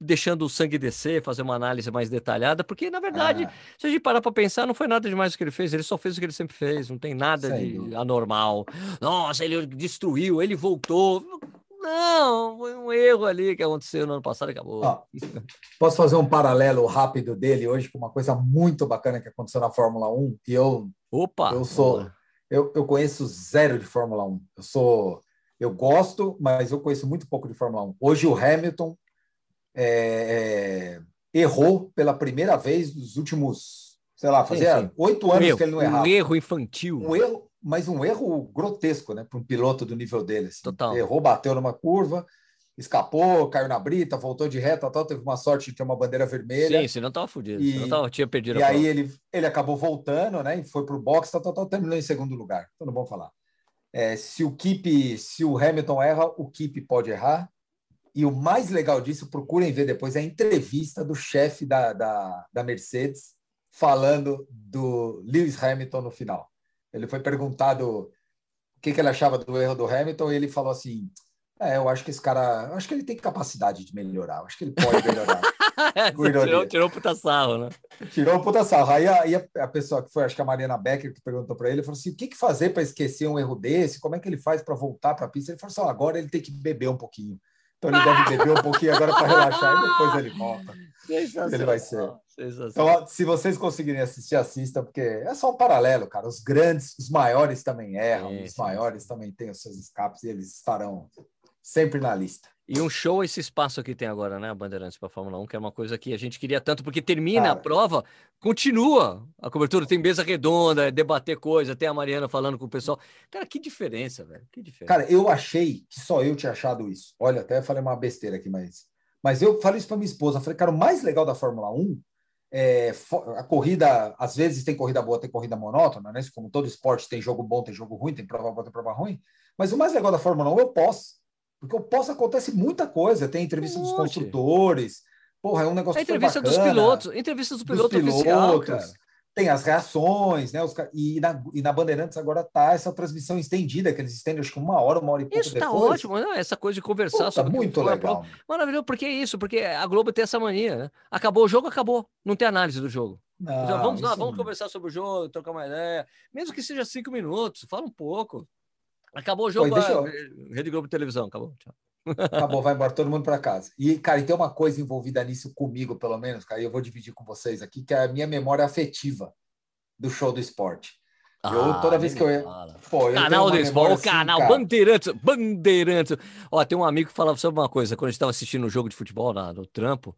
deixando o sangue descer, fazer uma análise mais detalhada, porque na verdade, Ah, se a gente parar para pensar, não foi nada demais o que ele fez, ele só fez o que ele sempre fez, não tem nada Sem de anormal. Nossa, ele destruiu, ele voltou. Não, foi um erro ali que aconteceu no ano passado e acabou. Posso fazer um paralelo rápido dele hoje com uma coisa muito bacana que aconteceu na Fórmula 1? E eu Opa! eu sou-. Eu, eu conheço zero de Fórmula 1. Eu sou. Eu gosto, mas eu conheço muito pouco de Fórmula 1. Hoje o Hamilton é, é, errou pela primeira vez nos últimos, sei lá, fazia oito Um anos erro, que ele não um errava. erro infantil. Um erro, mas um erro grotesco, né? Para um piloto do nível dele. assim. Total. Errou, bateu numa curva, escapou, caiu na brita, voltou de reta, tal, teve uma sorte de ter uma bandeira vermelha. Sim, senão tava fudido. E- senão tava, tinha perdido E aí prova. ele, ele acabou voltando, né? E foi para o box, tal, tal, tal, terminou em segundo lugar. Então não vamos falar. É, se o Keep, se o Hamilton erra, o Keep pode errar. E o mais legal disso, procurem ver depois, é a entrevista do chefe da, da, da Mercedes falando do Lewis Hamilton no final. Ele foi perguntado o que, que ele achava do erro do Hamilton e ele falou assim: É, eu acho que esse cara, acho que ele tem capacidade de melhorar, acho que ele pode melhorar. *laughs* tirou, tirou puta sarro, né? Tirou o puta sarro. Aí, a, aí a, pessoa que foi, acho que a Mariana Becker, que perguntou para ele, falou assim: o que, que fazer para esquecer um erro desse? Como é que ele faz para voltar para a pista? Ele falou assim: "Ó, agora ele tem que beber um pouquinho. Então ele deve beber um pouquinho agora para relaxar e depois ele volta. Ele vai ser. Então, se vocês conseguirem assistir, assistam, porque é só um paralelo, cara. Os grandes, os maiores também erram, Sim, os sim, maiores também têm os seus escapes e eles estarão sempre na lista. E um show esse espaço que tem agora, né, a Bandeirantes para Fórmula 1, que é uma coisa que a gente queria tanto, porque termina a Cara. prova, continua a cobertura, tem mesa redonda, é debater coisa, tem a Mariana falando com o pessoal. Cara, que diferença, velho, que diferença. Cara, eu achei que só eu tinha achado isso. Olha, até falei uma besteira aqui, mas. Mas eu falei isso para minha esposa. Falei, cara, o mais legal da Fórmula 1 é a corrida. Às vezes tem corrida boa, tem corrida monótona, né? Como todo esporte, tem jogo bom, tem jogo ruim, tem prova boa, tem prova ruim. Mas o mais legal da Fórmula 1 é o pós. Porque o pós acontece muita coisa. Tem entrevista Um dos construtores. Porra, é um negócio a entrevista dos bacana pilotos, entrevista dos dos pilotos oficial, pilotos, cara. tem as reações, né? Os, e, na, e na Bandeirantes agora tá essa transmissão estendida, que eles estendem acho que uma hora, uma hora e pouco Isso tá depois. ótimo, né? essa coisa de conversar Puta, sobre o que muito legal. Maravilhoso, porque é isso, porque a Globo tem essa mania, né? Acabou o jogo, acabou. Não tem análise do jogo. Não, Já vamos lá, vamos não. conversar sobre o jogo, trocar uma ideia. Mesmo que seja cinco minutos, fala um pouco. Acabou o jogo, ah, eu- Rede Globo Televisão, acabou. Tchau. Acabou, vai embora todo mundo para casa. E, cara, e tem uma coisa envolvida nisso comigo, pelo menos, cara, e eu vou dividir com vocês aqui, que é a minha memória afetiva do show do esporte. Eu, toda vez que eu ia-. Pô, eu Canal do Esporte, o assim, canal cara. Bandeirantes, Bandeirantes. Ó, tem um amigo que falava sobre uma coisa, quando a gente estava assistindo um jogo de futebol na- no trampo,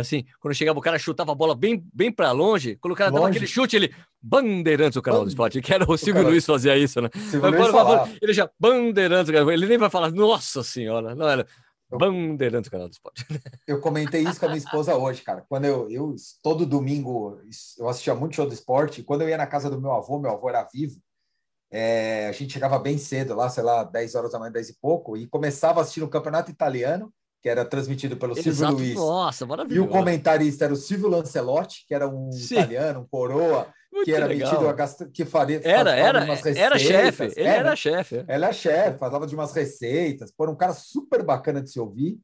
assim, quando chegava o cara chutava a bola bem, bem para longe, quando o cara dava Longe. aquele chute, ele Bandeirantes, o canal do esporte, que era o Silvio Luiz fazia isso, né? Agora falar, ele já Bandeirantes, ele nem vai falar, nossa senhora, não era Bandeirantes, o canal do esporte. *laughs* eu comentei isso com a minha esposa hoje, cara. Quando eu, eu todo domingo eu assistia muito show do esporte, quando eu ia na casa do meu avô, meu avô era vivo, é, a gente chegava bem cedo lá, sei lá, 10 horas da manhã, 10 e pouco, e começava assistindo o campeonato italiano, que era transmitido pelo Silvio Exato, Luiz. nossa, E maravilhoso. o comentarista era o Silvio Lancelotti, que era um Sim. italiano, um coroa, Muito que era legal. metido a gast... que faria Era, era, de umas era chefe, receitas. ele É, era né? chefe. é. Ela é chefe, falava de umas receitas, era um cara super bacana de se ouvir.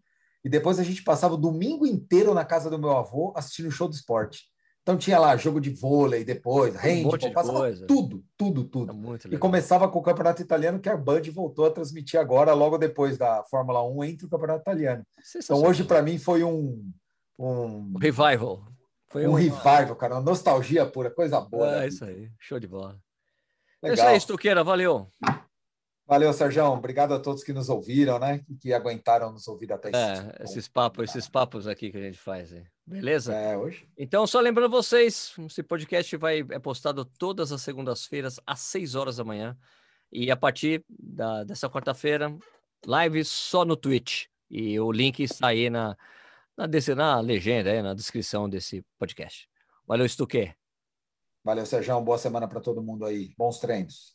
E depois a gente passava o domingo inteiro na casa do meu avô assistindo o show do esporte. Então tinha lá jogo de vôlei depois, Um handball, monte de passava coisa. tudo, tudo, É tudo. muito E começava com o campeonato italiano, que a Band voltou a transmitir agora, logo depois da Fórmula 1, entre o campeonato italiano. Então hoje, para mim, foi um, um, revival. Foi um uma- revival, cara, uma nostalgia pura, coisa boa. É né? isso aí, show de bola. É Legal. isso aí, Estuqueira, valeu. Valeu, Sérgio. Obrigado a todos que nos ouviram, né? E que aguentaram nos ouvir até esse É, esses papos, esses papos aqui que a gente faz, beleza? É, hoje. Então, só lembrando vocês, esse podcast vai, é postado todas as segundas-feiras, às 6 horas da manhã. E a partir da- dessa quarta-feira, live só no Twitch. E o link está aí na, na, na legenda, aí, na descrição desse podcast. Valeu, Estuque. Valeu, Sérgio. Boa semana para todo mundo aí. Bons treinos.